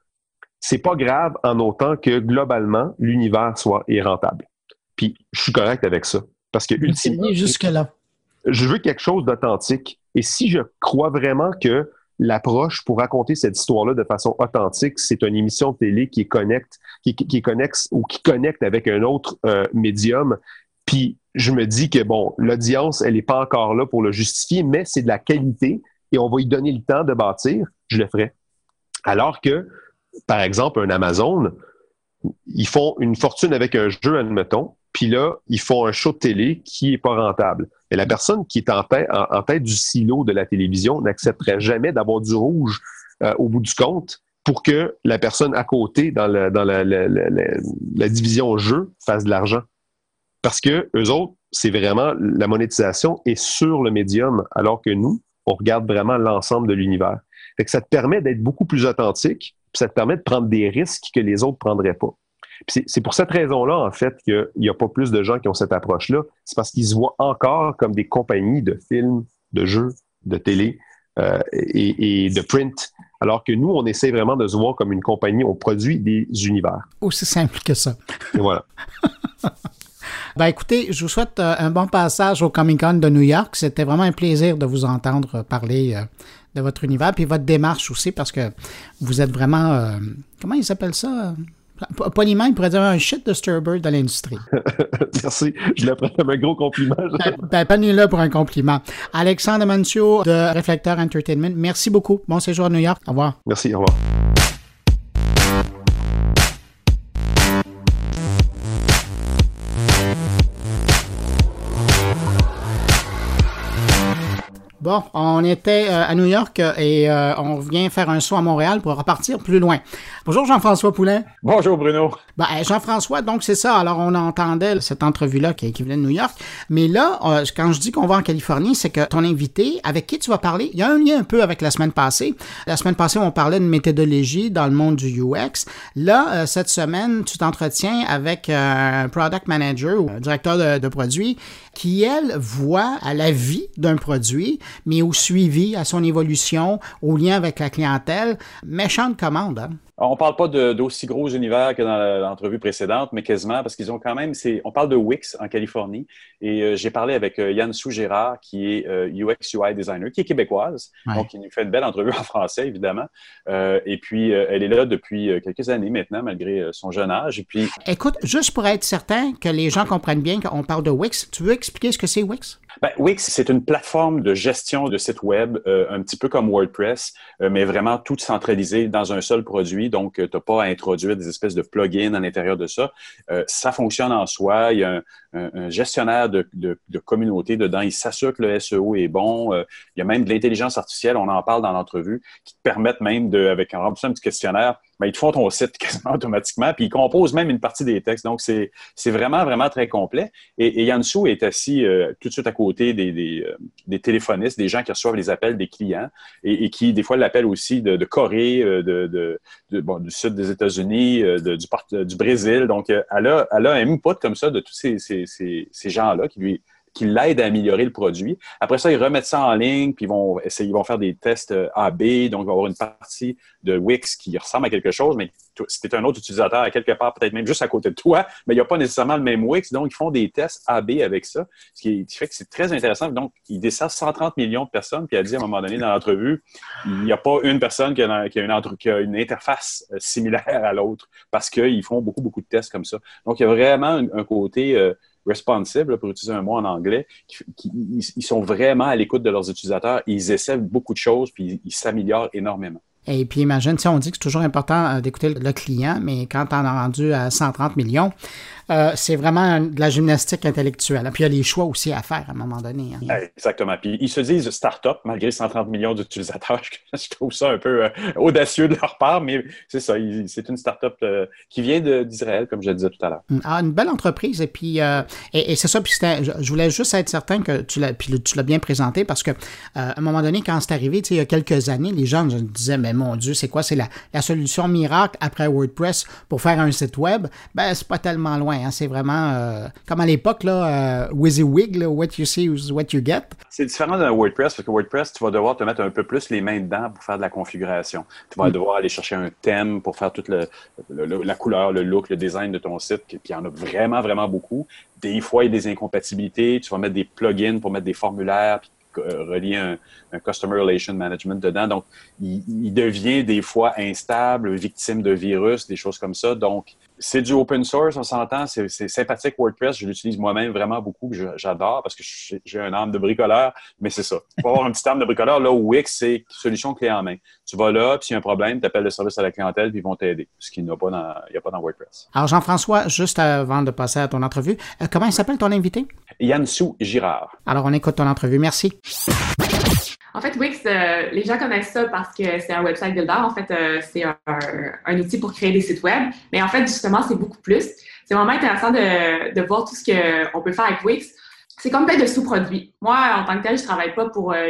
[SPEAKER 10] c'est pas grave en autant que globalement l'univers soit est rentable. Puis je suis correct avec ça parce que ultimement,
[SPEAKER 1] jusque là,
[SPEAKER 10] je veux quelque chose d'authentique. Et si je crois vraiment que l'approche pour raconter cette histoire-là de façon authentique, c'est une émission de télé qui connecte, qui, qui, ou qui connecte avec un autre euh, médium. Puis je me dis que bon, l'audience, elle n'est pas encore là pour le justifier, mais c'est de la qualité et on va y donner le temps de bâtir. Je le ferai. Alors que, par exemple, un Amazon, ils font une fortune avec un jeu, admettons, puis là, ils font un show de télé qui n'est pas rentable. Et la personne qui est en tête, du silo de la télévision n'accepterait jamais d'avoir du rouge euh, au bout du compte pour que la personne à côté dans, la, dans la, la, division jeu fasse de l'argent. Parce que eux autres, c'est vraiment la monétisation est sur le médium, alors que nous, on regarde vraiment l'ensemble de l'univers. ça te permet d'être beaucoup plus authentique, puis ça te permet de prendre des risques que les autres ne prendraient pas. C'est pour cette raison-là, en fait, qu'il n'y a pas plus de gens qui ont cette approche-là. C'est parce qu'ils se voient encore comme des compagnies de films, de jeux, de télé euh, et, de print. Alors que nous, on essaie vraiment de se voir comme une compagnie, on produit des univers.
[SPEAKER 1] Aussi simple que ça.
[SPEAKER 10] Et voilà.
[SPEAKER 1] ben écoutez, je vous souhaite euh, un bon passage au Comic Con de New York. C'était vraiment un plaisir de vous entendre parler euh, de votre univers, puis votre démarche aussi, parce que vous êtes vraiment... comment ils s'appellent ça Poliment, il pourrait dire un shit disturber de l'industrie.
[SPEAKER 10] Merci. Je le prends comme un gros compliment.
[SPEAKER 1] ben, ben là pour un compliment. Alexandre Mancio de Reflector Entertainment, merci beaucoup. Bon séjour à New York. Au revoir.
[SPEAKER 10] Merci. Au revoir.
[SPEAKER 1] Bon, on était euh, à New York euh, et euh, on vient faire un saut à Montréal pour repartir plus loin. Bonjour Jean-François Poulain.
[SPEAKER 11] Bonjour Bruno.
[SPEAKER 1] Ben, Jean-François, donc c'est ça. Alors on entendait cette entrevue-là qui, qui, venait de New York. Mais là, quand je dis qu'on va en Californie, c'est que ton invité, avec qui tu vas parler, il y a un lien un peu avec la semaine passée. La semaine passée, on parlait de méthodologie dans le monde du UX. Là, cette semaine, tu t'entretiens avec un product manager ou un directeur de, de produit qui, elle, voit à la vie d'un produit mais au suivi, à son évolution, au lien avec la clientèle. Méchante commande. Hein?
[SPEAKER 11] On parle pas d'aussi gros univers que dans l'entrevue précédente, mais quasiment parce qu'ils ont quand même. On parle de Wix en Californie et euh, j'ai parlé avec euh, Yann Sougérard, qui est euh, UX UI designer, qui est québécoise, donc il nous fait une belle entrevue en français évidemment. et puis elle est là depuis quelques années maintenant, malgré son jeune âge. Et puis.
[SPEAKER 1] Écoute, juste pour être certain que les gens comprennent bien qu'on parle de Wix, tu veux expliquer ce que c'est Wix?
[SPEAKER 11] Ben, Wix, c'est une plateforme de gestion de sites web, un petit peu comme WordPress, mais vraiment tout centralisé dans un seul produit donc tu n'as pas à introduire des espèces de plugins à l'intérieur de ça. Euh, ça fonctionne en soi. Il y a un, gestionnaire de, communauté dedans. Il s'assure que le SEO est bon. Euh, il y a même de l'intelligence artificielle, on en parle dans l'entrevue, qui te permettent même, de, avec un remplissement un petit questionnaire, ben, ils te font ton site quasiment automatiquement, puis ils composent même une partie des textes. Donc, c'est vraiment, vraiment très complet. Et, et Yansu est assis euh, tout de suite à côté des, des, des, téléphonistes, des gens qui reçoivent les appels des clients et, et qui, des fois, l'appellent aussi de, de Corée, de, de, bon, du sud des États-Unis, euh, du, du Brésil. Donc, euh, elle a, elle a un input comme ça de tous ces, ces, ces gens-là qui lui qui l'aident à améliorer le produit. Après ça, ils remettent ça en ligne, puis ils vont essayer, ils vont faire des tests euh, AB, donc il va y avoir une partie de Wix qui ressemble à quelque chose, mais si tu un autre utilisateur à quelque part, peut-être même juste à côté de toi, mais il n'y a pas nécessairement le même Wix, donc ils font des tests AB avec ça, ce qui, fait que c'est très intéressant. Donc, ils desservent 130 millions de personnes, puis elle dit à un moment donné dans l'entrevue, il n'y a pas une personne qui a, une, interface euh, similaire à l'autre, parce qu'ils font beaucoup, beaucoup de tests comme ça. Donc, il y a vraiment un, côté... Euh, responsive, pour utiliser un mot en anglais, ils sont vraiment à l'écoute de leurs utilisateurs, ils essaient beaucoup de choses, puis ils s'améliorent énormément.
[SPEAKER 1] Et puis imagine, si on dit que c'est toujours important euh, d'écouter le client, mais quand on a rendu à 130 millions, euh, c'est vraiment de la gymnastique intellectuelle. Puis il y a les choix aussi à faire à un moment donné.
[SPEAKER 11] Hein. Exactement. Puis ils se disent start-up malgré 130 millions d'utilisateurs. Je trouve ça un peu euh, audacieux de leur part, mais c'est ça. C'est une start-up euh, qui vient d'Israël, comme je le disais tout à l'heure.
[SPEAKER 1] Mm. Ah, une belle entreprise. Et puis, et, c'est ça. Puis je voulais juste être certain que tu l'as, puis tu l'as bien présenté parce que à un moment donné, quand c'est arrivé, il y a quelques années, les gens me disaient, mais mon Dieu, c'est quoi? C'est la, la solution miracle après WordPress pour faire un site web? Ben, c'est pas tellement loin. Hein. C'est vraiment euh, comme à l'époque, là, euh, WYSIWYG, what you see is what you get.
[SPEAKER 11] C'est différent d'un WordPress parce que WordPress, tu vas devoir te mettre un peu plus les mains dedans pour faire de la configuration. Tu vas mm. devoir aller chercher un thème pour faire toute la couleur, le look, le design de ton site. Puis il y en a vraiment, vraiment beaucoup. Des fois, il y a des incompatibilités. Tu vas mettre des plugins pour mettre des formulaires, puis euh, relier un, Customer Relation Management dedans. Donc, il, il, devient des fois instable, victime de virus, des choses comme ça. Donc, c'est du open source, on s'entend, c'est sympathique WordPress, je l'utilise moi-même vraiment beaucoup, j'adore parce que j'ai un âme de bricoleur, mais c'est ça. Il faut avoir un petit âme de bricoleur, là Wix, c'est solution clé en main. Tu vas là, puis s'il y a un problème, tu appelles le service à la clientèle, puis ils vont t'aider, ce qu'il n'y a, pas dans, a pas dans WordPress.
[SPEAKER 1] Alors Jean-François, juste avant de passer à ton entrevue, euh, comment il s'appelle ton invité?
[SPEAKER 11] Yann Sou Girard.
[SPEAKER 1] Alors on écoute ton entrevue, merci.
[SPEAKER 12] En fait, Wix, euh, les gens connaissent ça parce que c'est un website builder. En fait, euh, c'est un, outil pour créer des sites web. Mais en fait, justement, c'est beaucoup plus. C'est vraiment intéressant de, de voir tout ce qu'on peut faire avec Wix c'est comme plein de sous-produits. Moi, en tant que tel, je travaille pas pour euh,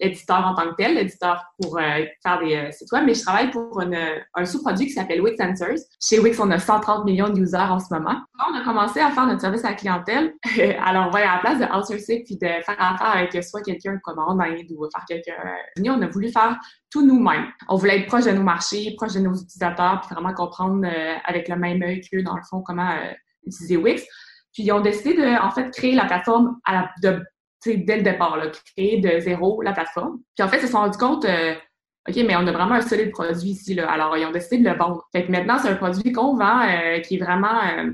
[SPEAKER 12] l'éditeur en tant que tel, l'éditeur pour euh, faire des euh, sites web, mais je travaille pour un sous-produit qui s'appelle Wix Answers. Chez Wix, on a 130 millions de users en ce moment. On a commencé à faire notre service à la clientèle. Alors, à la place de outsourcer puis de faire affaire avec soit quelqu'un comme en Inde ou faire quelqu'un. On a voulu faire tout nous-mêmes. On voulait être proche de nos marchés, proche de nos utilisateurs, puis vraiment comprendre avec le même œil qu'eux, dans le fond, comment utiliser Wix. Puis ils ont décidé de, en fait, créer la plateforme à la, de, dès le départ, là, créer de zéro la plateforme. Puis en fait, ils se sont rendus compte, euh, OK, mais on a vraiment un solide produit ici. Là. Alors, ils ont décidé de le vendre. Fait que maintenant, c'est un produit qu'on vend euh, qui est vraiment, euh,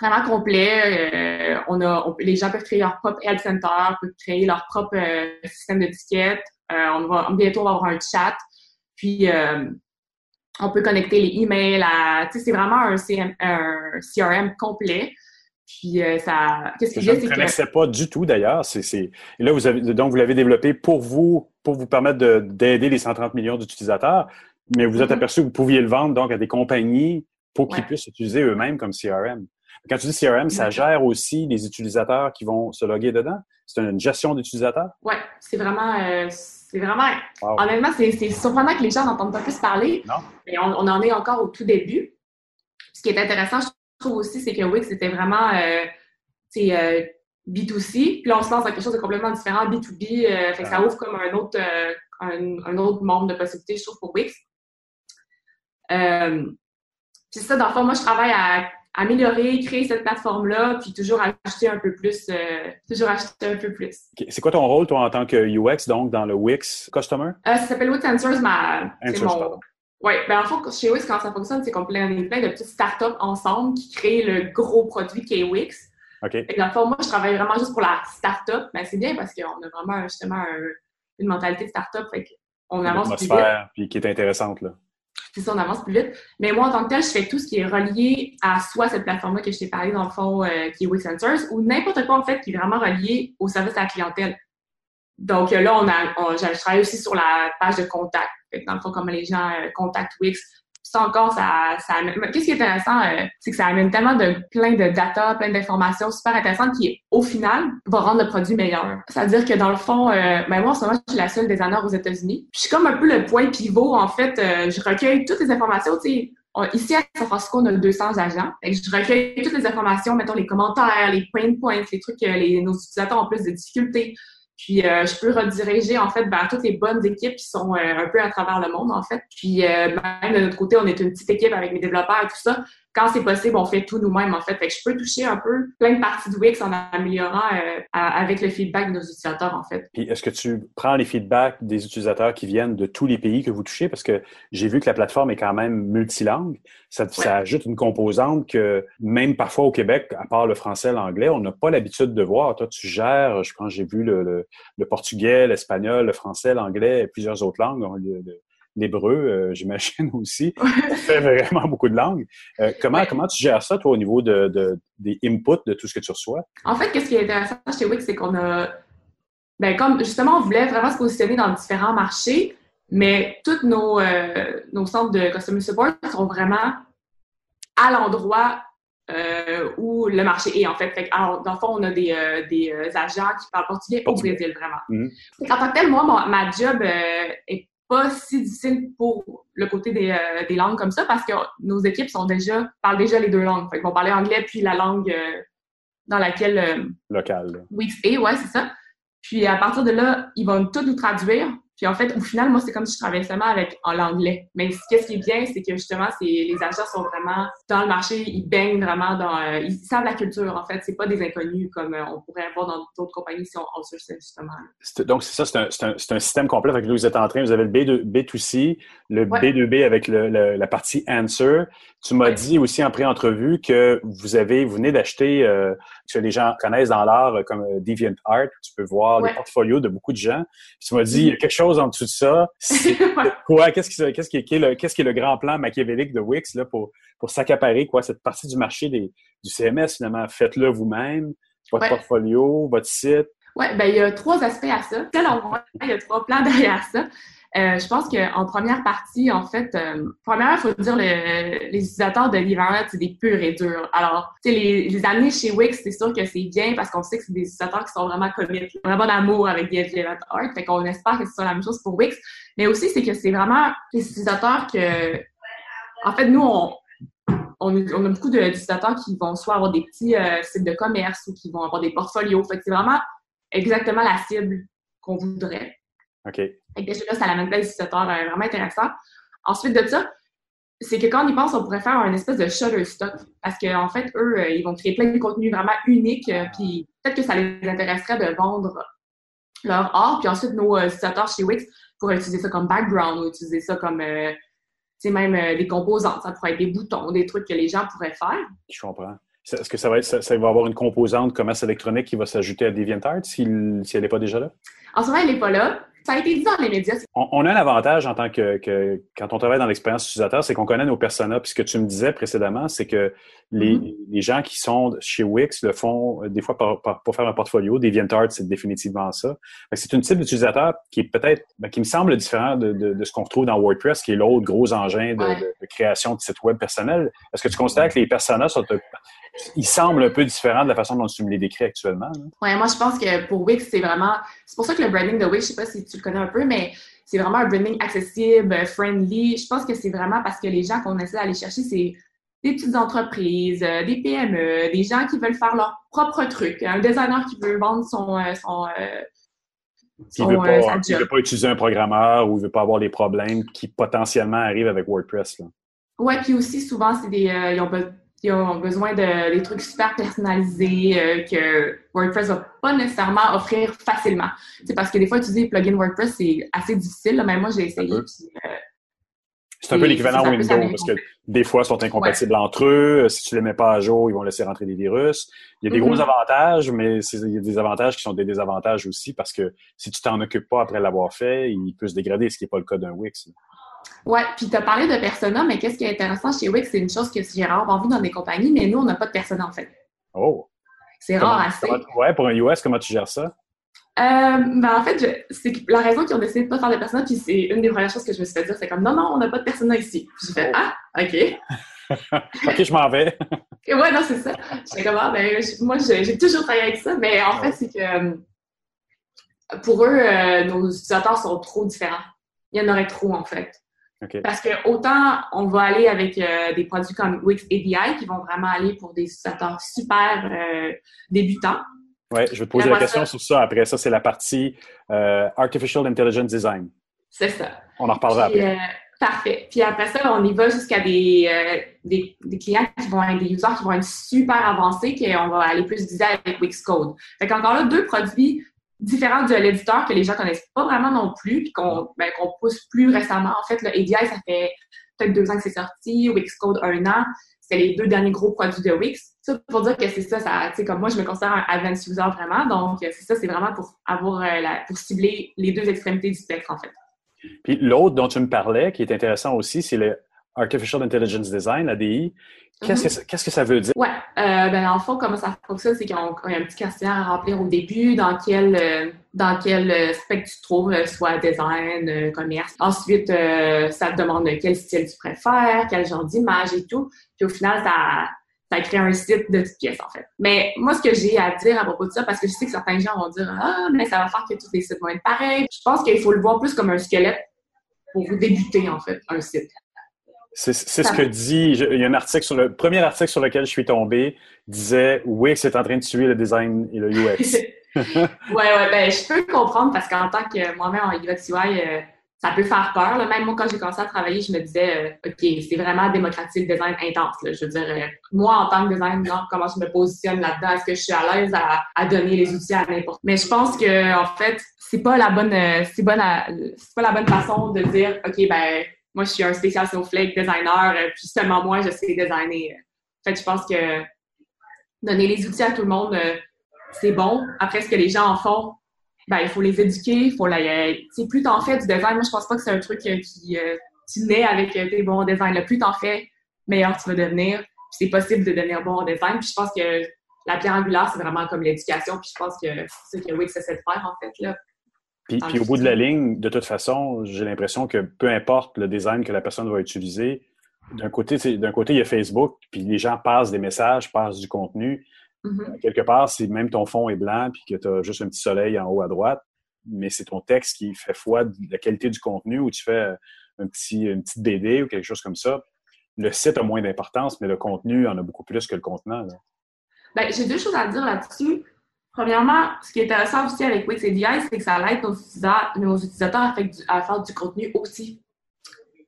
[SPEAKER 12] vraiment complet. on a, les gens peuvent créer leur propre health center, peuvent créer leur propre système de tickets. on va, bientôt, on va avoir un chat. Puis, on peut connecter les emails. À, c'est vraiment un, un CRM complet. Puis euh, ça, qu'est-ce
[SPEAKER 11] Que je ne
[SPEAKER 12] que
[SPEAKER 11] connaissais pas du tout d'ailleurs. C'est, là, vous avez, donc, vous l'avez développé pour vous, pour vous permettre de- d'aider les 130 millions d'utilisateurs, mais vous êtes
[SPEAKER 12] Mhm.
[SPEAKER 11] aperçu que vous pouviez le vendre donc à des compagnies pour qu'ils
[SPEAKER 12] Ouais.
[SPEAKER 11] puissent utiliser eux-mêmes comme CRM. Quand tu dis CRM, ça gère aussi les utilisateurs qui vont se loguer dedans? C'est une gestion d'utilisateurs?
[SPEAKER 12] ouais, c'est vraiment, euh, c'est vraiment,
[SPEAKER 11] Wow.
[SPEAKER 12] honnêtement, c'est, c'est surprenant que les gens n'entendent pas plus parler.
[SPEAKER 11] Non?
[SPEAKER 12] Mais on, on en est encore au tout début. Ce qui est intéressant, je trouve aussi, c'est que Wix c'était vraiment, euh, euh, B2C. Puis là, on se lance dans quelque chose de complètement différent, B2B. euh, fait que ça
[SPEAKER 11] Ah.
[SPEAKER 12] ouvre comme un autre, euh, un, un autre monde de possibilités, je trouve, pour Wix. Euh, puis ça, dans le fond, moi, je travaille à améliorer, créer cette plateforme-là, puis toujours ajouter un peu plus, toujours ajouter un peu plus.
[SPEAKER 11] OK. C'est quoi ton rôle, toi, en tant que UX, donc, dans le Wix Customer?
[SPEAKER 12] Ça s'appelle Wix Answers, ma, c'est mon... Oui, ben en fait, chez Wix, comment ça fonctionne, c'est qu'on plein, plein de petites startups ensemble qui créent le gros produit qui est Wix.
[SPEAKER 11] OK.
[SPEAKER 12] Et dans le fond, moi, je travaille vraiment juste pour la startup. Ben, c'est bien parce qu'on a vraiment justement un- une mentalité de startup. Fait qu'on avance plus vite.
[SPEAKER 11] Puis qui est intéressante, là.
[SPEAKER 12] C'est ça, on avance plus vite. Mais moi, en tant que tel, je fais tout ce qui est relié à soit cette plateforme-là que je t'ai parlé, dans le fond, euh, qui est Wix Answers, ou n'importe quoi, en fait, qui est vraiment relié au service à la clientèle. Donc euh, là, on a, on- je travaille aussi sur la page de contact. Dans le fond, comment les gens euh, contactent Wix. Ça encore, ça, ça Qu'est-ce qui est intéressant, euh, c'est que ça amène tellement de plein de data, plein d'informations super intéressantes qui, au final, va rendre le produit meilleur. C'est-à-dire que dans le fond, euh, ben moi, en ce moment, je suis la seule designer aux États-Unis. Je suis comme un peu le point pivot, en fait. je recueille toutes les informations, Ici, à San Francisco, on a 200 agents. Je recueille toutes les informations, mettons les commentaires, les pain points, les trucs que les, nos utilisateurs ont plus de difficultés. Puis euh, je peux rediriger en fait vers toutes les bonnes équipes qui sont euh, un peu à travers le monde en fait. Puis euh, même de notre côté, on est une petite équipe avec mes développeurs et tout ça. Quand c'est possible, on fait tout nous-mêmes en fait. Fait que je peux toucher un peu plein de parties de Wix en améliorant euh, à- avec le feedback de nos utilisateurs en fait.
[SPEAKER 11] Puis est-ce que tu prends les feedbacks des utilisateurs qui viennent de tous les pays que vous touchez? Parce que j'ai vu que la plateforme est quand même multilangue. Ça, ça ajoute une composante que même parfois au Québec, à part le français l'anglais, on n'a pas l'habitude de voir. Toi, tu gères, je pense, j'ai vu le, le- le portugais, l'espagnol, le français, l'anglais et plusieurs autres langues. Le- L'hébreu, euh, j'imagine aussi. Tu fais vraiment beaucoup de langues. Euh, comment, comment tu gères ça, toi, au niveau de, de- des inputs de tout ce que tu reçois?
[SPEAKER 12] En fait, qu'est-ce qui est intéressant chez Wix, c'est qu'on a, ben comme justement, on voulait vraiment se positionner dans différents marchés, mais tous nos, euh, nos centres de customer support sont vraiment à l'endroit euh, où le marché est, en fait. Fait alors, dans le fond, on a des, euh, des agents qui parlent portugais au. Brésil, vraiment.
[SPEAKER 11] Mhm.
[SPEAKER 12] Fait qu'en tant que tel, moi, ma, ma job est pas si difficile pour le côté des, euh, des langues comme ça parce que nos équipes sont déjà parlent déjà les deux langues. Fait qu'ils vont parler anglais puis la langue euh, dans laquelle euh,
[SPEAKER 11] Local. là.
[SPEAKER 12] Wix est, ouais, c'est ça. Puis à partir de là, ils vont tout nous traduire. Puis en fait, au final, moi, c'est comme si je travaillais seulement avec en l'anglais. Mais ce qui est bien, c'est que justement, c'est les agents sont vraiment dans le marché, ils baignent vraiment dans, euh, ils savent la culture. En fait, c'est pas des inconnus comme euh, on pourrait avoir dans d'autres compagnies si on outsource justement.
[SPEAKER 11] Donc, c'est ça, c'est un, un- un système complet. Fait que vous êtes en train, vous avez le B2, B2C, le
[SPEAKER 12] Ouais.
[SPEAKER 11] B2B avec le- le- la partie Answer. Tu m'as
[SPEAKER 12] Ouais.
[SPEAKER 11] dit aussi en pré-entrevue que vous avez, vous venez d'acheter, euh, que les gens connaissent dans l'art euh, comme euh, DeviantArt. Tu peux voir
[SPEAKER 12] Ouais.
[SPEAKER 11] les portfolios de beaucoup de gens. Puis tu m'as dit, il y a quelque chose en dessous de ça. C'est quoi? Qu'est-ce qui, qu'est-ce qui, est- le, qu'est-ce qui est le grand plan machiavélique de Wix là, pour, pour s'accaparer quoi, cette partie du marché des, du CMS finalement? Faites-le vous-même, votre portfolio, votre site.
[SPEAKER 12] Ouais, ben il y a trois aspects à ça. Selon moi, il y a trois plans derrière ça. Euh, je pense qu'en première partie, en fait, euh, première, il faut dire, le- les utilisateurs de Livernet, c'est des purs et durs. Alors, tu sais, les, amener chez Wix, c'est sûr que c'est bien parce qu'on sait que c'est des utilisateurs qui sont vraiment commit, vraiment d'amour avec Livernet Art. Fait qu'on espère que ce soit la même chose pour Wix. Mais aussi, c'est que c'est vraiment les utilisateurs que, en fait, nous, on, a beaucoup d'utilisateurs qui vont soit avoir des petits euh, sites de commerce ou qui vont avoir des portfolios. Fait que c'est vraiment exactement la cible qu'on voudrait.
[SPEAKER 11] OK.
[SPEAKER 12] Que déjà là, ça l'amène plein d'utilisateurs euh, vraiment intéressants. Ensuite de ça, c'est que quand on y pense, on pourrait faire un espèce de Shutterstock. Parce qu'en en fait, eux, euh, ils vont créer plein de contenus vraiment uniques. euh, puis peut-être que ça les intéresserait de vendre leur art. Puis ensuite, nos euh, utilisateurs chez Wix pourraient utiliser ça comme background ou utiliser ça comme, tu sais, même euh, des composantes. Ça pourrait être des boutons, des trucs que les gens pourraient faire.
[SPEAKER 11] Je comprends. Est-ce que ça va, être, ça, ça va avoir une composante commerce électronique qui va s'ajouter à DeviantArt s'il- si elle n'est pas déjà là?
[SPEAKER 12] En ce moment, elle n'est pas là. Ça a été dit dans les médias.
[SPEAKER 11] On, a un avantage en tant que, que quand on travaille dans l'expérience utilisateur, c'est qu'on connaît nos personas. Puis ce que tu me disais précédemment, c'est que les, mm-hmm. les, gens qui sont chez Wix le font euh, des fois pour faire un portfolio. DeviantArt, c'est définitivement ça. C'est une type d'utilisateur qui est peut-être, ben, qui me semble différent de, de, de ce qu'on retrouve dans WordPress, qui est l'autre gros engin de, de, création de site web personnel. Est-ce que tu considères que les personas sont il semble un peu différent de la façon dont tu me les décris actuellement.
[SPEAKER 12] Oui, moi je pense que pour Wix, c'est vraiment. C'est pour ça que le branding de Wix, je sais pas si tu le connais un peu, mais c'est vraiment un branding accessible, friendly. Je pense que c'est vraiment parce que les gens qu'on essaie d'aller chercher, c'est des petites entreprises, euh, des PME, des gens qui veulent faire leur propre truc, un designer qui veut vendre son. Euh, son, euh,
[SPEAKER 11] il ne veut, veut, pas utiliser un programmeur ou il ne veut pas avoir des problèmes qui potentiellement arrivent avec WordPress.
[SPEAKER 12] Oui, puis aussi souvent, c'est des, ils ont qui ont besoin de des trucs super personnalisés euh, que WordPress va pas nécessairement offrir facilement. C'est parce que des fois, utiliser des plugins WordPress, c'est assez difficile. Même moi, j'ai essayé.
[SPEAKER 11] Euh, c'est un peu l'équivalent Windows parce que des fois, ils sont incompatibles entre eux. Si tu les mets pas à jour, ils vont laisser rentrer des virus. Il y a des gros mm-hmm. avantages, mais il y a des avantages qui sont des désavantages aussi parce que si tu t'en occupes pas après l'avoir fait, il peut se dégrader, ce qui n'est pas le cas d'un Wix.
[SPEAKER 12] Oui, puis tu as parlé de persona, mais qu'est-ce qui est intéressant chez Wix, c'est une chose que j'ai rarement vu dans des compagnies, mais nous, on n'a pas de persona en fait.
[SPEAKER 11] Oh!
[SPEAKER 12] C'est rare assez.
[SPEAKER 11] Oui, pour un US, comment tu gères ça? Euh,
[SPEAKER 12] ben en fait, c'est la raison qu'ils ont décidé de ne pas faire de persona, puis c'est une des premières choses que je me suis fait dire, c'est comme non, non, on n'a pas de persona ici. Puis j'ai fait oh. ah, OK.
[SPEAKER 11] OK, je m'en vais.
[SPEAKER 12] Et ouais, non, c'est ça. J'étais comme ah, ben, moi, j'ai toujours travaillé avec ça, mais en fait, c'est que euh, pour eux, euh, nos utilisateurs sont trop différents. Il y en aurait trop, en fait. Parce que autant on va aller avec euh, des produits comme Wix API qui vont vraiment aller pour des utilisateurs super euh, débutants.
[SPEAKER 11] Oui, je vais te poser la question sur ça. Après ça, c'est la partie euh, Artificial Intelligence Design.
[SPEAKER 12] C'est ça.
[SPEAKER 11] On en reparlera après.
[SPEAKER 12] parfait. Puis après ça, on y va jusqu'à des, des, clients qui vont être des users qui vont être super avancés, qu'on va aller plus viser avec Wix Code. Fait qu'encore là, deux produits différent de l'éditeur que les gens connaissent pas vraiment non plus, puis qu'on ben, pousse plus récemment. En fait, le ADI, ça fait peut-être deux ans que c'est sorti, Wixcode un an. C'est les deux derniers gros produits de Wix. Ça, pour dire que c'est ça, ça tu sais, comme moi, je me considère un advanced user vraiment. Donc, c'est ça, c'est vraiment pour avoir euh, la, pour cibler les deux extrémités du spectre, en fait.
[SPEAKER 11] Puis l'autre dont tu me parlais, qui est intéressant aussi, c'est le Artificial Intelligence Design, ADI. Qu'est-ce, que, que ça veut dire?
[SPEAKER 12] Oui, euh, ben, dans le fond, comment ça fonctionne, c'est y a un petit questionnaire à remplir au début, dans quel, euh, dans quel euh, spectre tu te trouves, soit design, commerce. Ensuite, ça te demande quel style tu préfères, quel genre d'image et tout. Puis au final, ça, ça crée un site de toutes pièces, en fait. Mais moi, ce que j'ai à dire à propos de ça, parce que je sais que certains gens vont dire Ah, mais ça va faire que tous les sites vont être pareils. Je pense qu'il faut le voir plus comme un squelette pour vous débuter, en fait, un site.
[SPEAKER 11] C'est ce que dit. Il y a un article sur le premier article sur lequel je suis tombé disait Wix est en train de tuer le design et le UX.
[SPEAKER 12] ouais, ouais, ben je peux comprendre parce qu'en tant que moi-même en UX UI, euh, ça peut faire peur. Même moi, quand j'ai commencé à travailler, je me disais euh, OK, c'est vraiment démocratique le design intense. Je veux dire, euh, moi, en tant que designer, comment je me positionne là-dedans? Est-ce que je suis à l'aise à, donner les outils à n'importe Mais je pense que en fait, c'est pas la bonne c'est bonne c'est pas la bonne façon de dire OK, ben moi, je suis un spécial Snowflake designer, euh, puis seulement moi, je sais designer. En fait, je pense que donner les outils à tout le monde, euh, c'est bon. Après, ce que les gens en font, ben, il faut les éduquer, faut la... C'est plus t'en fais du design, moi, je pense pas que c'est un truc euh, qui... tu nais avec tes bons designs. Le plus t'en fais, meilleur tu vas devenir. C'est possible de devenir bon en design. Puis je pense que la pierre angulaire, c'est vraiment comme l'éducation. Puis je pense que c'est ce que Wix essaie de faire, en fait, là.
[SPEAKER 11] Puis, au bout de la ligne, de toute façon, j'ai l'impression que peu importe le design que la personne va utiliser, d'un côté, d'un côté, il y a Facebook, puis les gens passent des messages, passent du contenu. Mm-hmm. Quelque part, si même ton fond est blanc, puis que tu as juste un petit soleil en haut à droite, mais c'est ton texte qui fait foi de la qualité du contenu ou tu fais un petit, une petite BD ou quelque chose comme ça. Le site a moins d'importance, mais le contenu en a beaucoup plus que le contenant.
[SPEAKER 12] Ben, j'ai deux choses à dire là-dessus. Premièrement, ce qui est intéressant aussi avec Wix ADI, c'est que ça aide nos utilisateurs, nos utilisateurs à, faire du contenu aussi.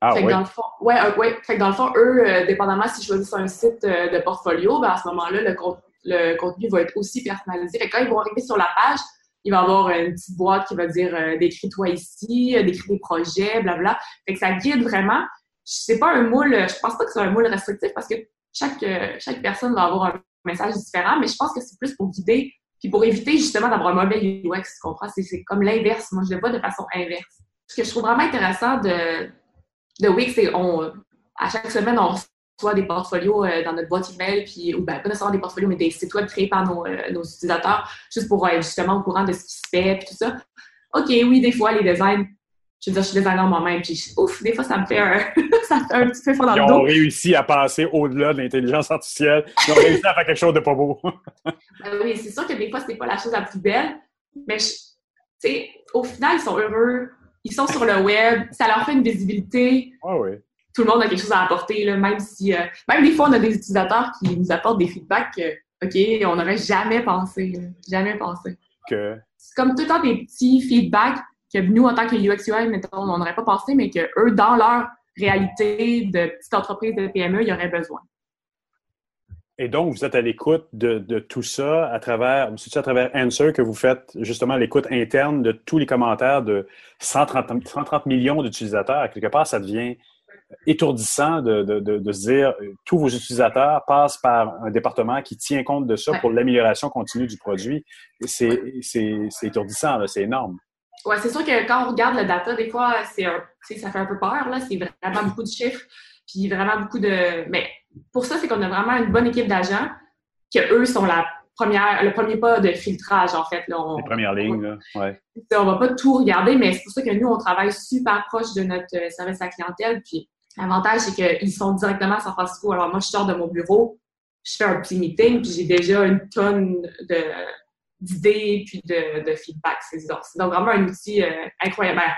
[SPEAKER 11] Ah fait
[SPEAKER 12] Dans le fond, ouais, euh, ouais. Fait que dans le fond, eux, euh, dépendamment s'ils choisissent un site euh, de portfolio, ben à ce moment-là, le, le, contenu va être aussi personnalisé. Fait que quand ils vont arriver sur la page, il va y avoir une petite boîte qui va dire décris-toi ici, décris des projets, blabla. Fait que ça guide vraiment. C'est pas un moule, je pense pas que c'est un moule restrictif parce que chaque, chaque personne va avoir un message différent, mais je pense que c'est plus pour guider Puis pour éviter justement d'avoir un mauvais UX, tu comprends? C'est comme l'inverse. Moi, je le vois de façon inverse. Ce que je trouve vraiment intéressant de, de Wix, c'est on à chaque semaine, on reçoit des portfolios euh, dans notre boîte email, puis, ou ben, pas nécessairement des portfolios, mais des sites web créés par nos, euh, nos utilisateurs, juste pour être justement au courant de ce qui se fait, puis tout ça. OK, oui, des fois, les designs, je veux dire, je suis designer moi-même, puis ouf, des fois, ça me fait un, ça fait un petit peu fort dans
[SPEAKER 11] Ils
[SPEAKER 12] le dos.
[SPEAKER 11] ont réussi à passer au-delà de l'intelligence artificielle. Ils ont réussi à faire quelque chose de pas beau.
[SPEAKER 12] Ben oui, c'est sûr que des fois, c'est pas la chose la plus belle, mais tu sais, au final, ils sont heureux, ils sont sur le web, ça leur fait une visibilité.
[SPEAKER 11] Ah oui.
[SPEAKER 12] Tout le monde a quelque chose à apporter, là, même si, euh, même des fois, on a des utilisateurs qui nous apportent des feedbacks que, OK, on n'aurait jamais pensé, jamais pensé.
[SPEAKER 11] Que...
[SPEAKER 12] C'est comme tout le temps des petits feedbacks que nous, en tant que UX UI, mettons, on n'aurait pas pensé, mais que eux, dans leur réalité de petite entreprise de PME, ils auraient besoin.
[SPEAKER 11] Et donc, vous êtes à l'écoute de, de tout ça à travers, c'est à travers Answer que vous faites justement l'écoute interne de tous les commentaires de 130, 130 millions d'utilisateurs. Quelque part, ça devient étourdissant de, de, de, se dire euh, tous vos utilisateurs passent par un département qui tient compte de ça pour l'amélioration continue du produit. C'est étourdissant, c'est énorme.
[SPEAKER 12] Ouais, c'est sûr que quand on regarde le data, des fois, c'est ça fait un peu peur, là. C'est vraiment beaucoup de chiffres, puis vraiment beaucoup de. Mais pour ça, c'est qu'on a vraiment une bonne équipe d'agents, que eux sont la première, le premier pas de filtrage, en fait. Là. On,
[SPEAKER 11] Les premières lignes, là. Ouais.
[SPEAKER 12] on va pas tout regarder, mais c'est pour ça que nous, on travaille super proche de notre euh, service à la clientèle. Puis l'avantage, c'est qu'ils sont directement à San Francisco. Alors moi, je sors de mon bureau, je fais un petit meeting, puis j'ai déjà une tonne de d'idées puis de, de feedback. C'est donc, vraiment un outil euh, incroyable. Ben,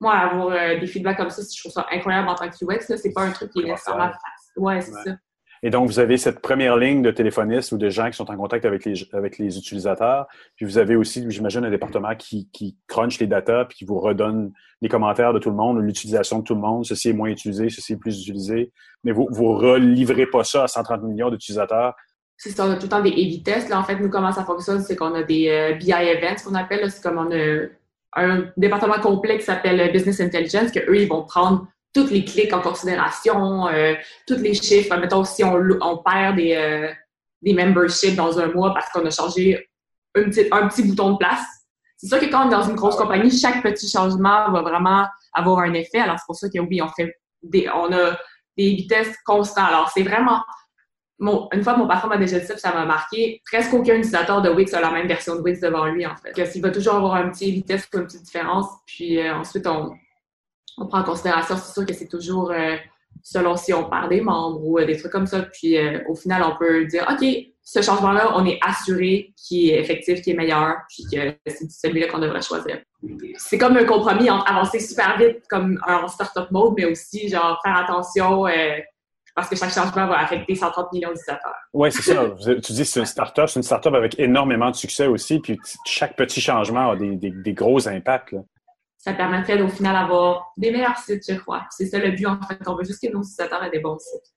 [SPEAKER 12] Moi, avoir euh, des feedbacks comme ça, je trouve ça incroyable en tant que UX. là. C'est pas un truc qui est nécessairement facile. Ouais, c'est
[SPEAKER 11] Ouais.
[SPEAKER 12] ça.
[SPEAKER 11] Et donc, vous avez cette première ligne de téléphonistes ou de gens qui sont en contact avec les, avec les utilisateurs. Puis vous avez aussi, j'imagine, un département qui, qui crunch les datas puis qui vous redonne les commentaires de tout le monde, l'utilisation de tout le monde. Ceci est moins utilisé, ceci est plus utilisé. Mais vous vous relivrez pas ça à 130 millions d'utilisateurs.
[SPEAKER 12] C'est ça, on a tout le temps des tests. Là, en fait, nous, comment ça fonctionne, c'est qu'on a des euh, BI events, qu'on appelle. C'est comme on a un département complet qui s'appelle Business Intelligence, que eux, ils vont prendre tous les clics en considération, euh, tous les chiffres. Mettons, si on, on perd des, euh, des memberships dans un mois parce qu'on a changé un petit, un petit bouton de place. C'est sûr que quand on est dans une grosse compagnie, chaque petit changement va vraiment avoir un effet. Alors, c'est pour ça que oui, on fait des, on a des vitesses constantes. Alors, c'est vraiment une fois, mon patron m'a déjà dit ça, puis ça m'a marqué. Presque aucun utilisateur de Wix a la même version de Wix devant lui, en fait. Parce qu'il va toujours avoir un petit vitesse ou une petite différence. Puis euh, ensuite, on, prend en considération, c'est sûr que c'est toujours euh, selon si on perd des membres ou euh, des trucs comme ça. Puis au final, on peut dire, OK, ce changement-là, on est assuré qu'il est effectif, qu'il est meilleur, puis que c'est celui-là qu'on devrait choisir. C'est comme un compromis entre avancer super vite, comme en startup mode, mais aussi, genre, faire attention, parce que chaque changement va affecter 130 millions d'utilisateurs.
[SPEAKER 11] Oui, c'est ça. Tu dis que c'est une start-up, c'est une start-up avec énormément de succès aussi. Puis chaque petit changement a des, des- des gros impacts. là.
[SPEAKER 12] Ça permettrait au final d'avoir des meilleurs sites, je crois. C'est ça le but, en fait. On veut juste que nos utilisateurs aient des bons sites.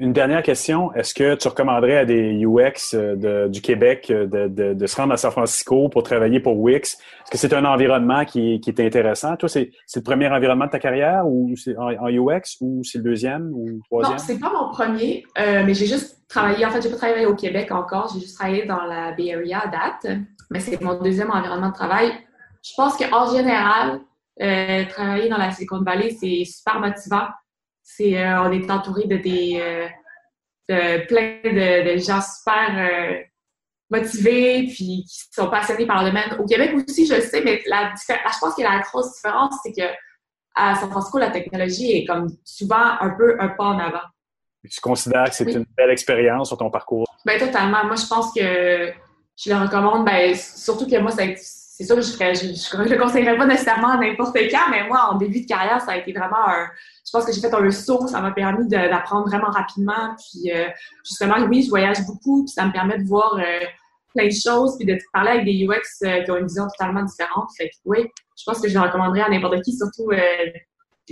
[SPEAKER 11] Une dernière question. Est-ce que tu recommanderais à des UX euh, de- du Québec euh, de, de- de se rendre à San Francisco pour travailler pour Wix? Est-ce que c'est un environnement qui, qui est intéressant? Toi, c'est c'est le premier environnement de ta carrière ou c'est en, en UX ou c'est le deuxième ou le troisième?
[SPEAKER 12] Non, c'est pas mon premier, euh, mais j'ai juste travaillé, en fait, j'ai pas travaillé au Québec encore, j'ai juste travaillé dans la Bay Area à date, mais c'est mon deuxième environnement de travail. Je pense qu'en général, euh, travailler dans la Silicon Valley, c'est super motivant. C'est, euh, on est entouré de des, euh, de plein de, de gens super euh, motivés, puis qui sont passionnés par le domaine. Au Québec aussi, je le sais, mais la, diffé- je pense que la grosse différence, c'est que à San Francisco, la technologie est comme souvent un peu un pas en avant.
[SPEAKER 11] Tu considères que c'est
[SPEAKER 12] Oui.
[SPEAKER 11] une belle expérience sur ton parcours?
[SPEAKER 12] Ben totalement. Moi, je pense que je le recommande. Ben, surtout que moi, ça a été- c'est sûr que je ferais, je, je, je le conseillerais pas nécessairement à n'importe quand, mais moi, en début de carrière, ça a été vraiment un. Je pense que j'ai fait un saut, ça m'a permis d'apprendre vraiment rapidement. Puis euh, justement, oui, je voyage beaucoup, puis ça me permet de voir euh, plein de choses, puis de parler avec des UX euh, qui ont une vision totalement différente. Fait que oui, je pense que je le recommanderais à n'importe qui, surtout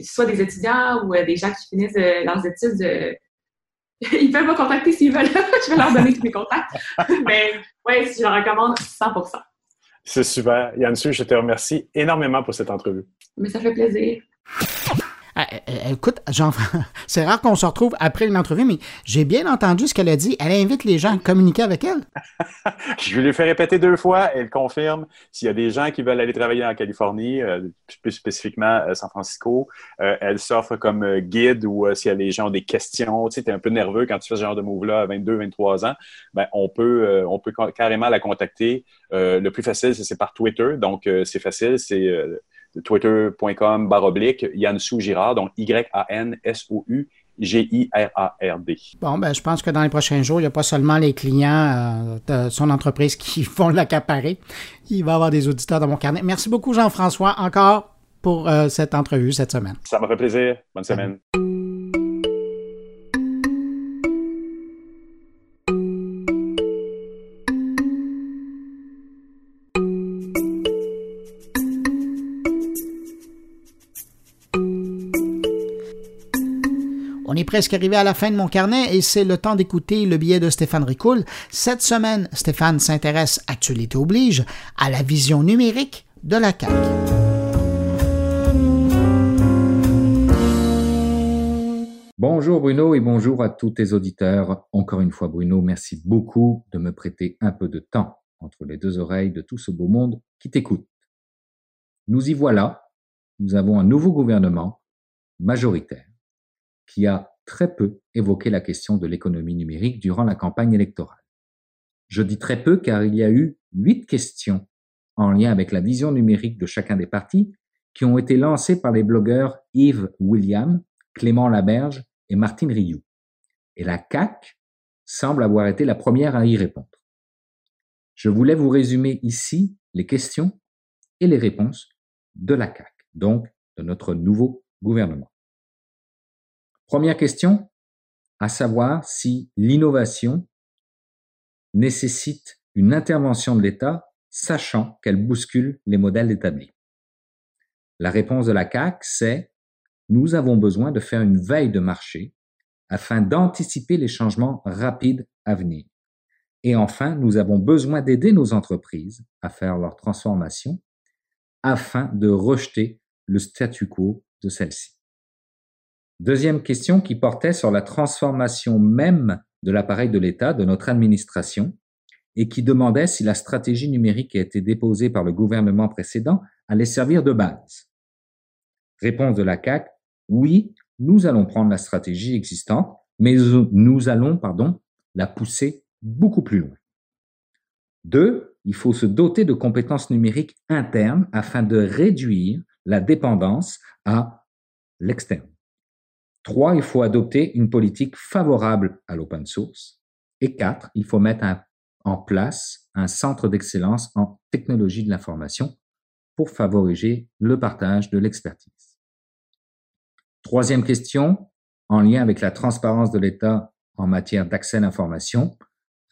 [SPEAKER 12] soit des étudiants ou des gens qui finissent leurs études. ils peuvent me contacter s'ils veulent. je vais leur donner tous mes contacts. Mais oui, je le recommande 100%
[SPEAKER 11] C'est super. Yann Su, je te remercie énormément pour cette entrevue.
[SPEAKER 12] Mais ça fait plaisir.
[SPEAKER 1] Euh, euh, écoute, c'est rare qu'on se retrouve après une entrevue, mais j'ai bien entendu ce qu'elle a dit. Elle invite les gens à communiquer avec elle.
[SPEAKER 11] je lui faire répéter deux fois. Elle confirme s'il y a des gens qui veulent aller travailler en Californie, plus spécifiquement San Francisco. elle s'offre comme guide ou si les gens ont des questions. Tu sais, un peu nerveux quand tu fais ce genre de move-là à 22, 23 ans. Ben, on peut, on peut carrément la contacter. le plus facile, c'est par Twitter. Donc, c'est facile. C'est twitter.com baroblique Yansou Girard, donc Y-A-N-S-O-U. G-I-R-A-R-D.
[SPEAKER 1] Bon, ben, je pense que dans les prochains jours, il n'y a pas seulement les clients euh, de son entreprise qui vont l'accaparer. Il va y avoir des auditeurs dans mon carnet. Merci beaucoup, Jean-François, encore pour euh, cette entrevue cette semaine.
[SPEAKER 11] Ça m'a fait plaisir. Bonne semaine.
[SPEAKER 1] presque arrivé à la fin de mon carnet et c'est le temps d'écouter le billet de Stéphane Ricoul. Cette semaine, Stéphane s'intéresse, actualité oblige, à la vision numérique de la CAQ.
[SPEAKER 13] Bonjour Bruno et bonjour à tous tes auditeurs. Encore une fois Bruno, merci beaucoup de me prêter un peu de temps entre les deux oreilles de tout ce beau monde qui t'écoute. Nous y voilà, nous avons un nouveau gouvernement majoritaire qui a très peu évoqué la question de l'économie numérique durant la campagne électorale. Je dis très peu car il y a eu huit questions en lien avec la vision numérique de chacun des partis qui ont été lancées par les blogueurs Yves William, Clément Laberge et Martine Rioux. Et la CAC semble avoir été la première à y répondre. Je voulais vous résumer ici les questions et les réponses de la CAC, donc de notre nouveau gouvernement. Première question, à savoir si l'innovation nécessite une intervention de l'État, sachant qu'elle bouscule les modèles établis. La réponse de la CAC, c'est nous avons besoin de faire une veille de marché afin d'anticiper les changements rapides à venir. Et enfin, nous avons besoin d'aider nos entreprises à faire leur transformation afin de rejeter le statu quo de celle-ci. Deuxième question qui portait sur la transformation même de l'appareil de l'État, de notre administration, et qui demandait si la stratégie numérique qui a été déposée par le gouvernement précédent allait servir de base. Réponse de la CAC, oui, nous allons prendre la stratégie existante, mais nous allons, pardon, la pousser beaucoup plus loin. Deux, il faut se doter de compétences numériques internes afin de réduire la dépendance à l'externe. Trois, il faut adopter une politique favorable à l'open source. Et quatre, il faut mettre en place un centre d'excellence en technologie de l'information pour favoriser le partage de l'expertise. Troisième question, en lien avec la transparence de l'État en matière d'accès à l'information.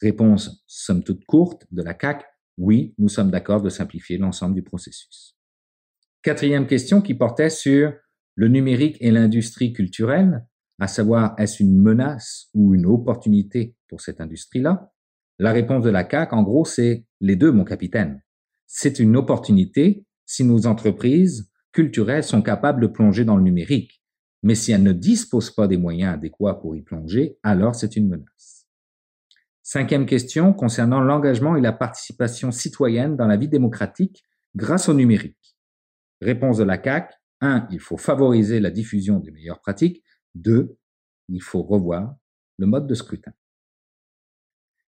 [SPEAKER 13] Réponse somme toute courte de la CAC, oui, nous sommes d'accord de simplifier l'ensemble du processus. Quatrième question qui portait sur le numérique et l'industrie culturelle, à savoir est-ce une menace ou une opportunité pour cette industrie-là? La réponse de la CAC, en gros, c'est les deux, mon capitaine. C'est une opportunité si nos entreprises culturelles sont capables de plonger dans le numérique. Mais si elles ne disposent pas des moyens adéquats pour y plonger, alors c'est une menace. Cinquième question concernant l'engagement et la participation citoyenne dans la vie démocratique grâce au numérique. Réponse de la CAC, un, il faut favoriser la diffusion des meilleures pratiques. Deux, il faut revoir le mode de scrutin.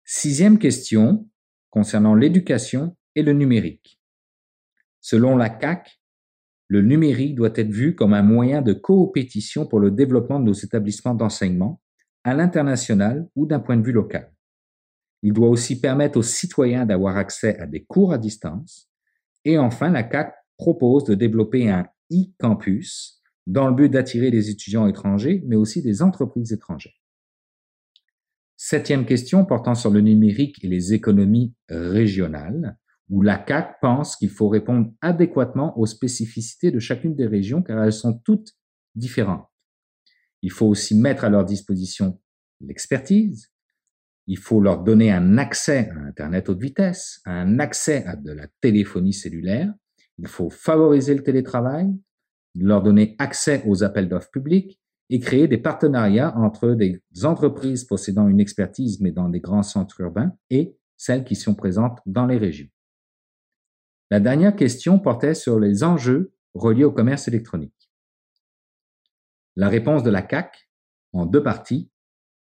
[SPEAKER 13] Sixième question concernant l'éducation et le numérique. Selon la CAC, le numérique doit être vu comme un moyen de coopétition pour le développement de nos établissements d'enseignement à l'international ou d'un point de vue local. Il doit aussi permettre aux citoyens d'avoir accès à des cours à distance. Et enfin, la CAC propose de développer un e-campus dans le but d'attirer des étudiants étrangers, mais aussi des entreprises étrangères. Septième question portant sur le numérique et les économies régionales, où la CAC pense qu'il faut répondre adéquatement aux spécificités de chacune des régions car elles sont toutes différentes. Il faut aussi mettre à leur disposition l'expertise, il faut leur donner un accès à Internet haute vitesse, un accès à de la téléphonie cellulaire, il faut favoriser le télétravail, leur donner accès aux appels d'offres publics et créer des partenariats entre des entreprises possédant une expertise mais dans des grands centres urbains et celles qui sont présentes dans les régions. La dernière question portait sur les enjeux reliés au commerce électronique. La réponse de la CAC, en deux parties,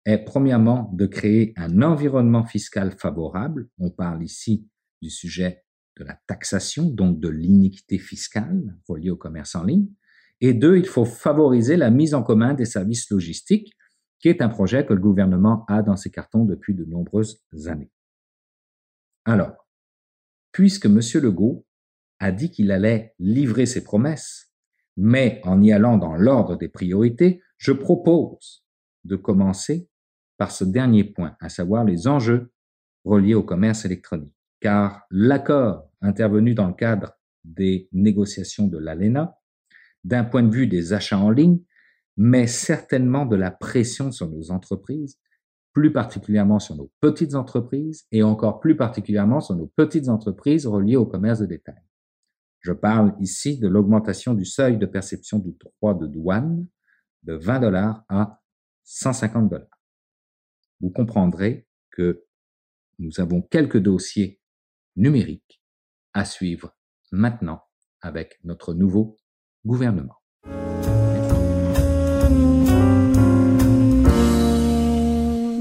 [SPEAKER 13] est premièrement de créer un environnement fiscal favorable. On parle ici du sujet de la taxation, donc de l'iniquité fiscale reliée au commerce en ligne. Et deux, il faut favoriser la mise en commun des services logistiques, qui est un projet que le gouvernement a dans ses cartons depuis de nombreuses années. Alors, puisque M. Legault a dit qu'il allait livrer ses promesses, mais en y allant dans l'ordre des priorités, je propose de commencer par ce dernier point, à savoir les enjeux reliés au commerce électronique. Car l'accord intervenu dans le cadre des négociations de l'ALENA, d'un point de vue des achats en ligne, met certainement de la pression sur nos entreprises, plus particulièrement sur nos petites entreprises et encore plus particulièrement sur nos petites entreprises reliées au commerce de détail. Je parle ici de l'augmentation du seuil de perception du droit de douane de 20 dollars à 150 dollars vous comprendrez que nous avons quelques dossiers numériques à suivre maintenant avec notre nouveau gouvernement.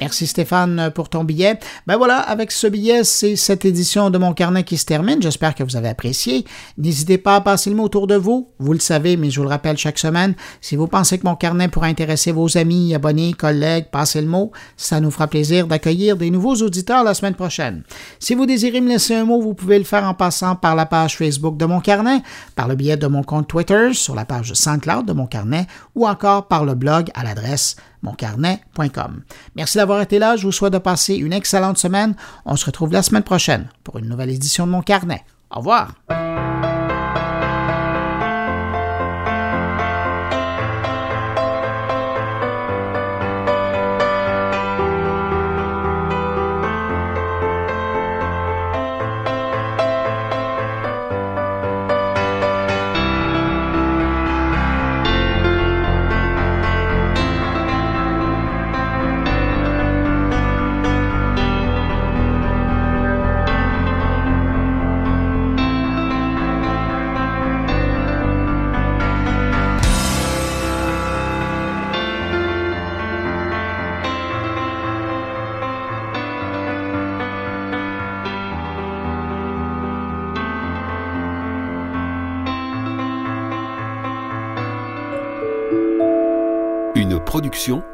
[SPEAKER 1] Merci Stéphane pour ton billet. Ben voilà, avec ce billet, c'est cette édition de mon carnet qui se termine. J'espère que vous avez apprécié. N'hésitez pas à passer le mot autour de vous. Vous le savez, mais je vous le rappelle chaque semaine. Si vous pensez que mon carnet pourrait intéresser vos amis, abonnés, collègues, passez le mot. Ça nous fera plaisir d'accueillir des nouveaux auditeurs la semaine prochaine. Si vous désirez me laisser un mot, vous pouvez le faire en passant par la page Facebook de mon carnet, par le biais de mon compte Twitter, sur la page SoundCloud de mon carnet ou encore par le blog à l'adresse moncarnet.com. Merci d'avoir été là. Je vous souhaite de passer une excellente semaine. On se retrouve la semaine prochaine pour une nouvelle édition de Mon Carnet. Au revoir.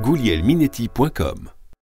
[SPEAKER 14] goulielminetti.com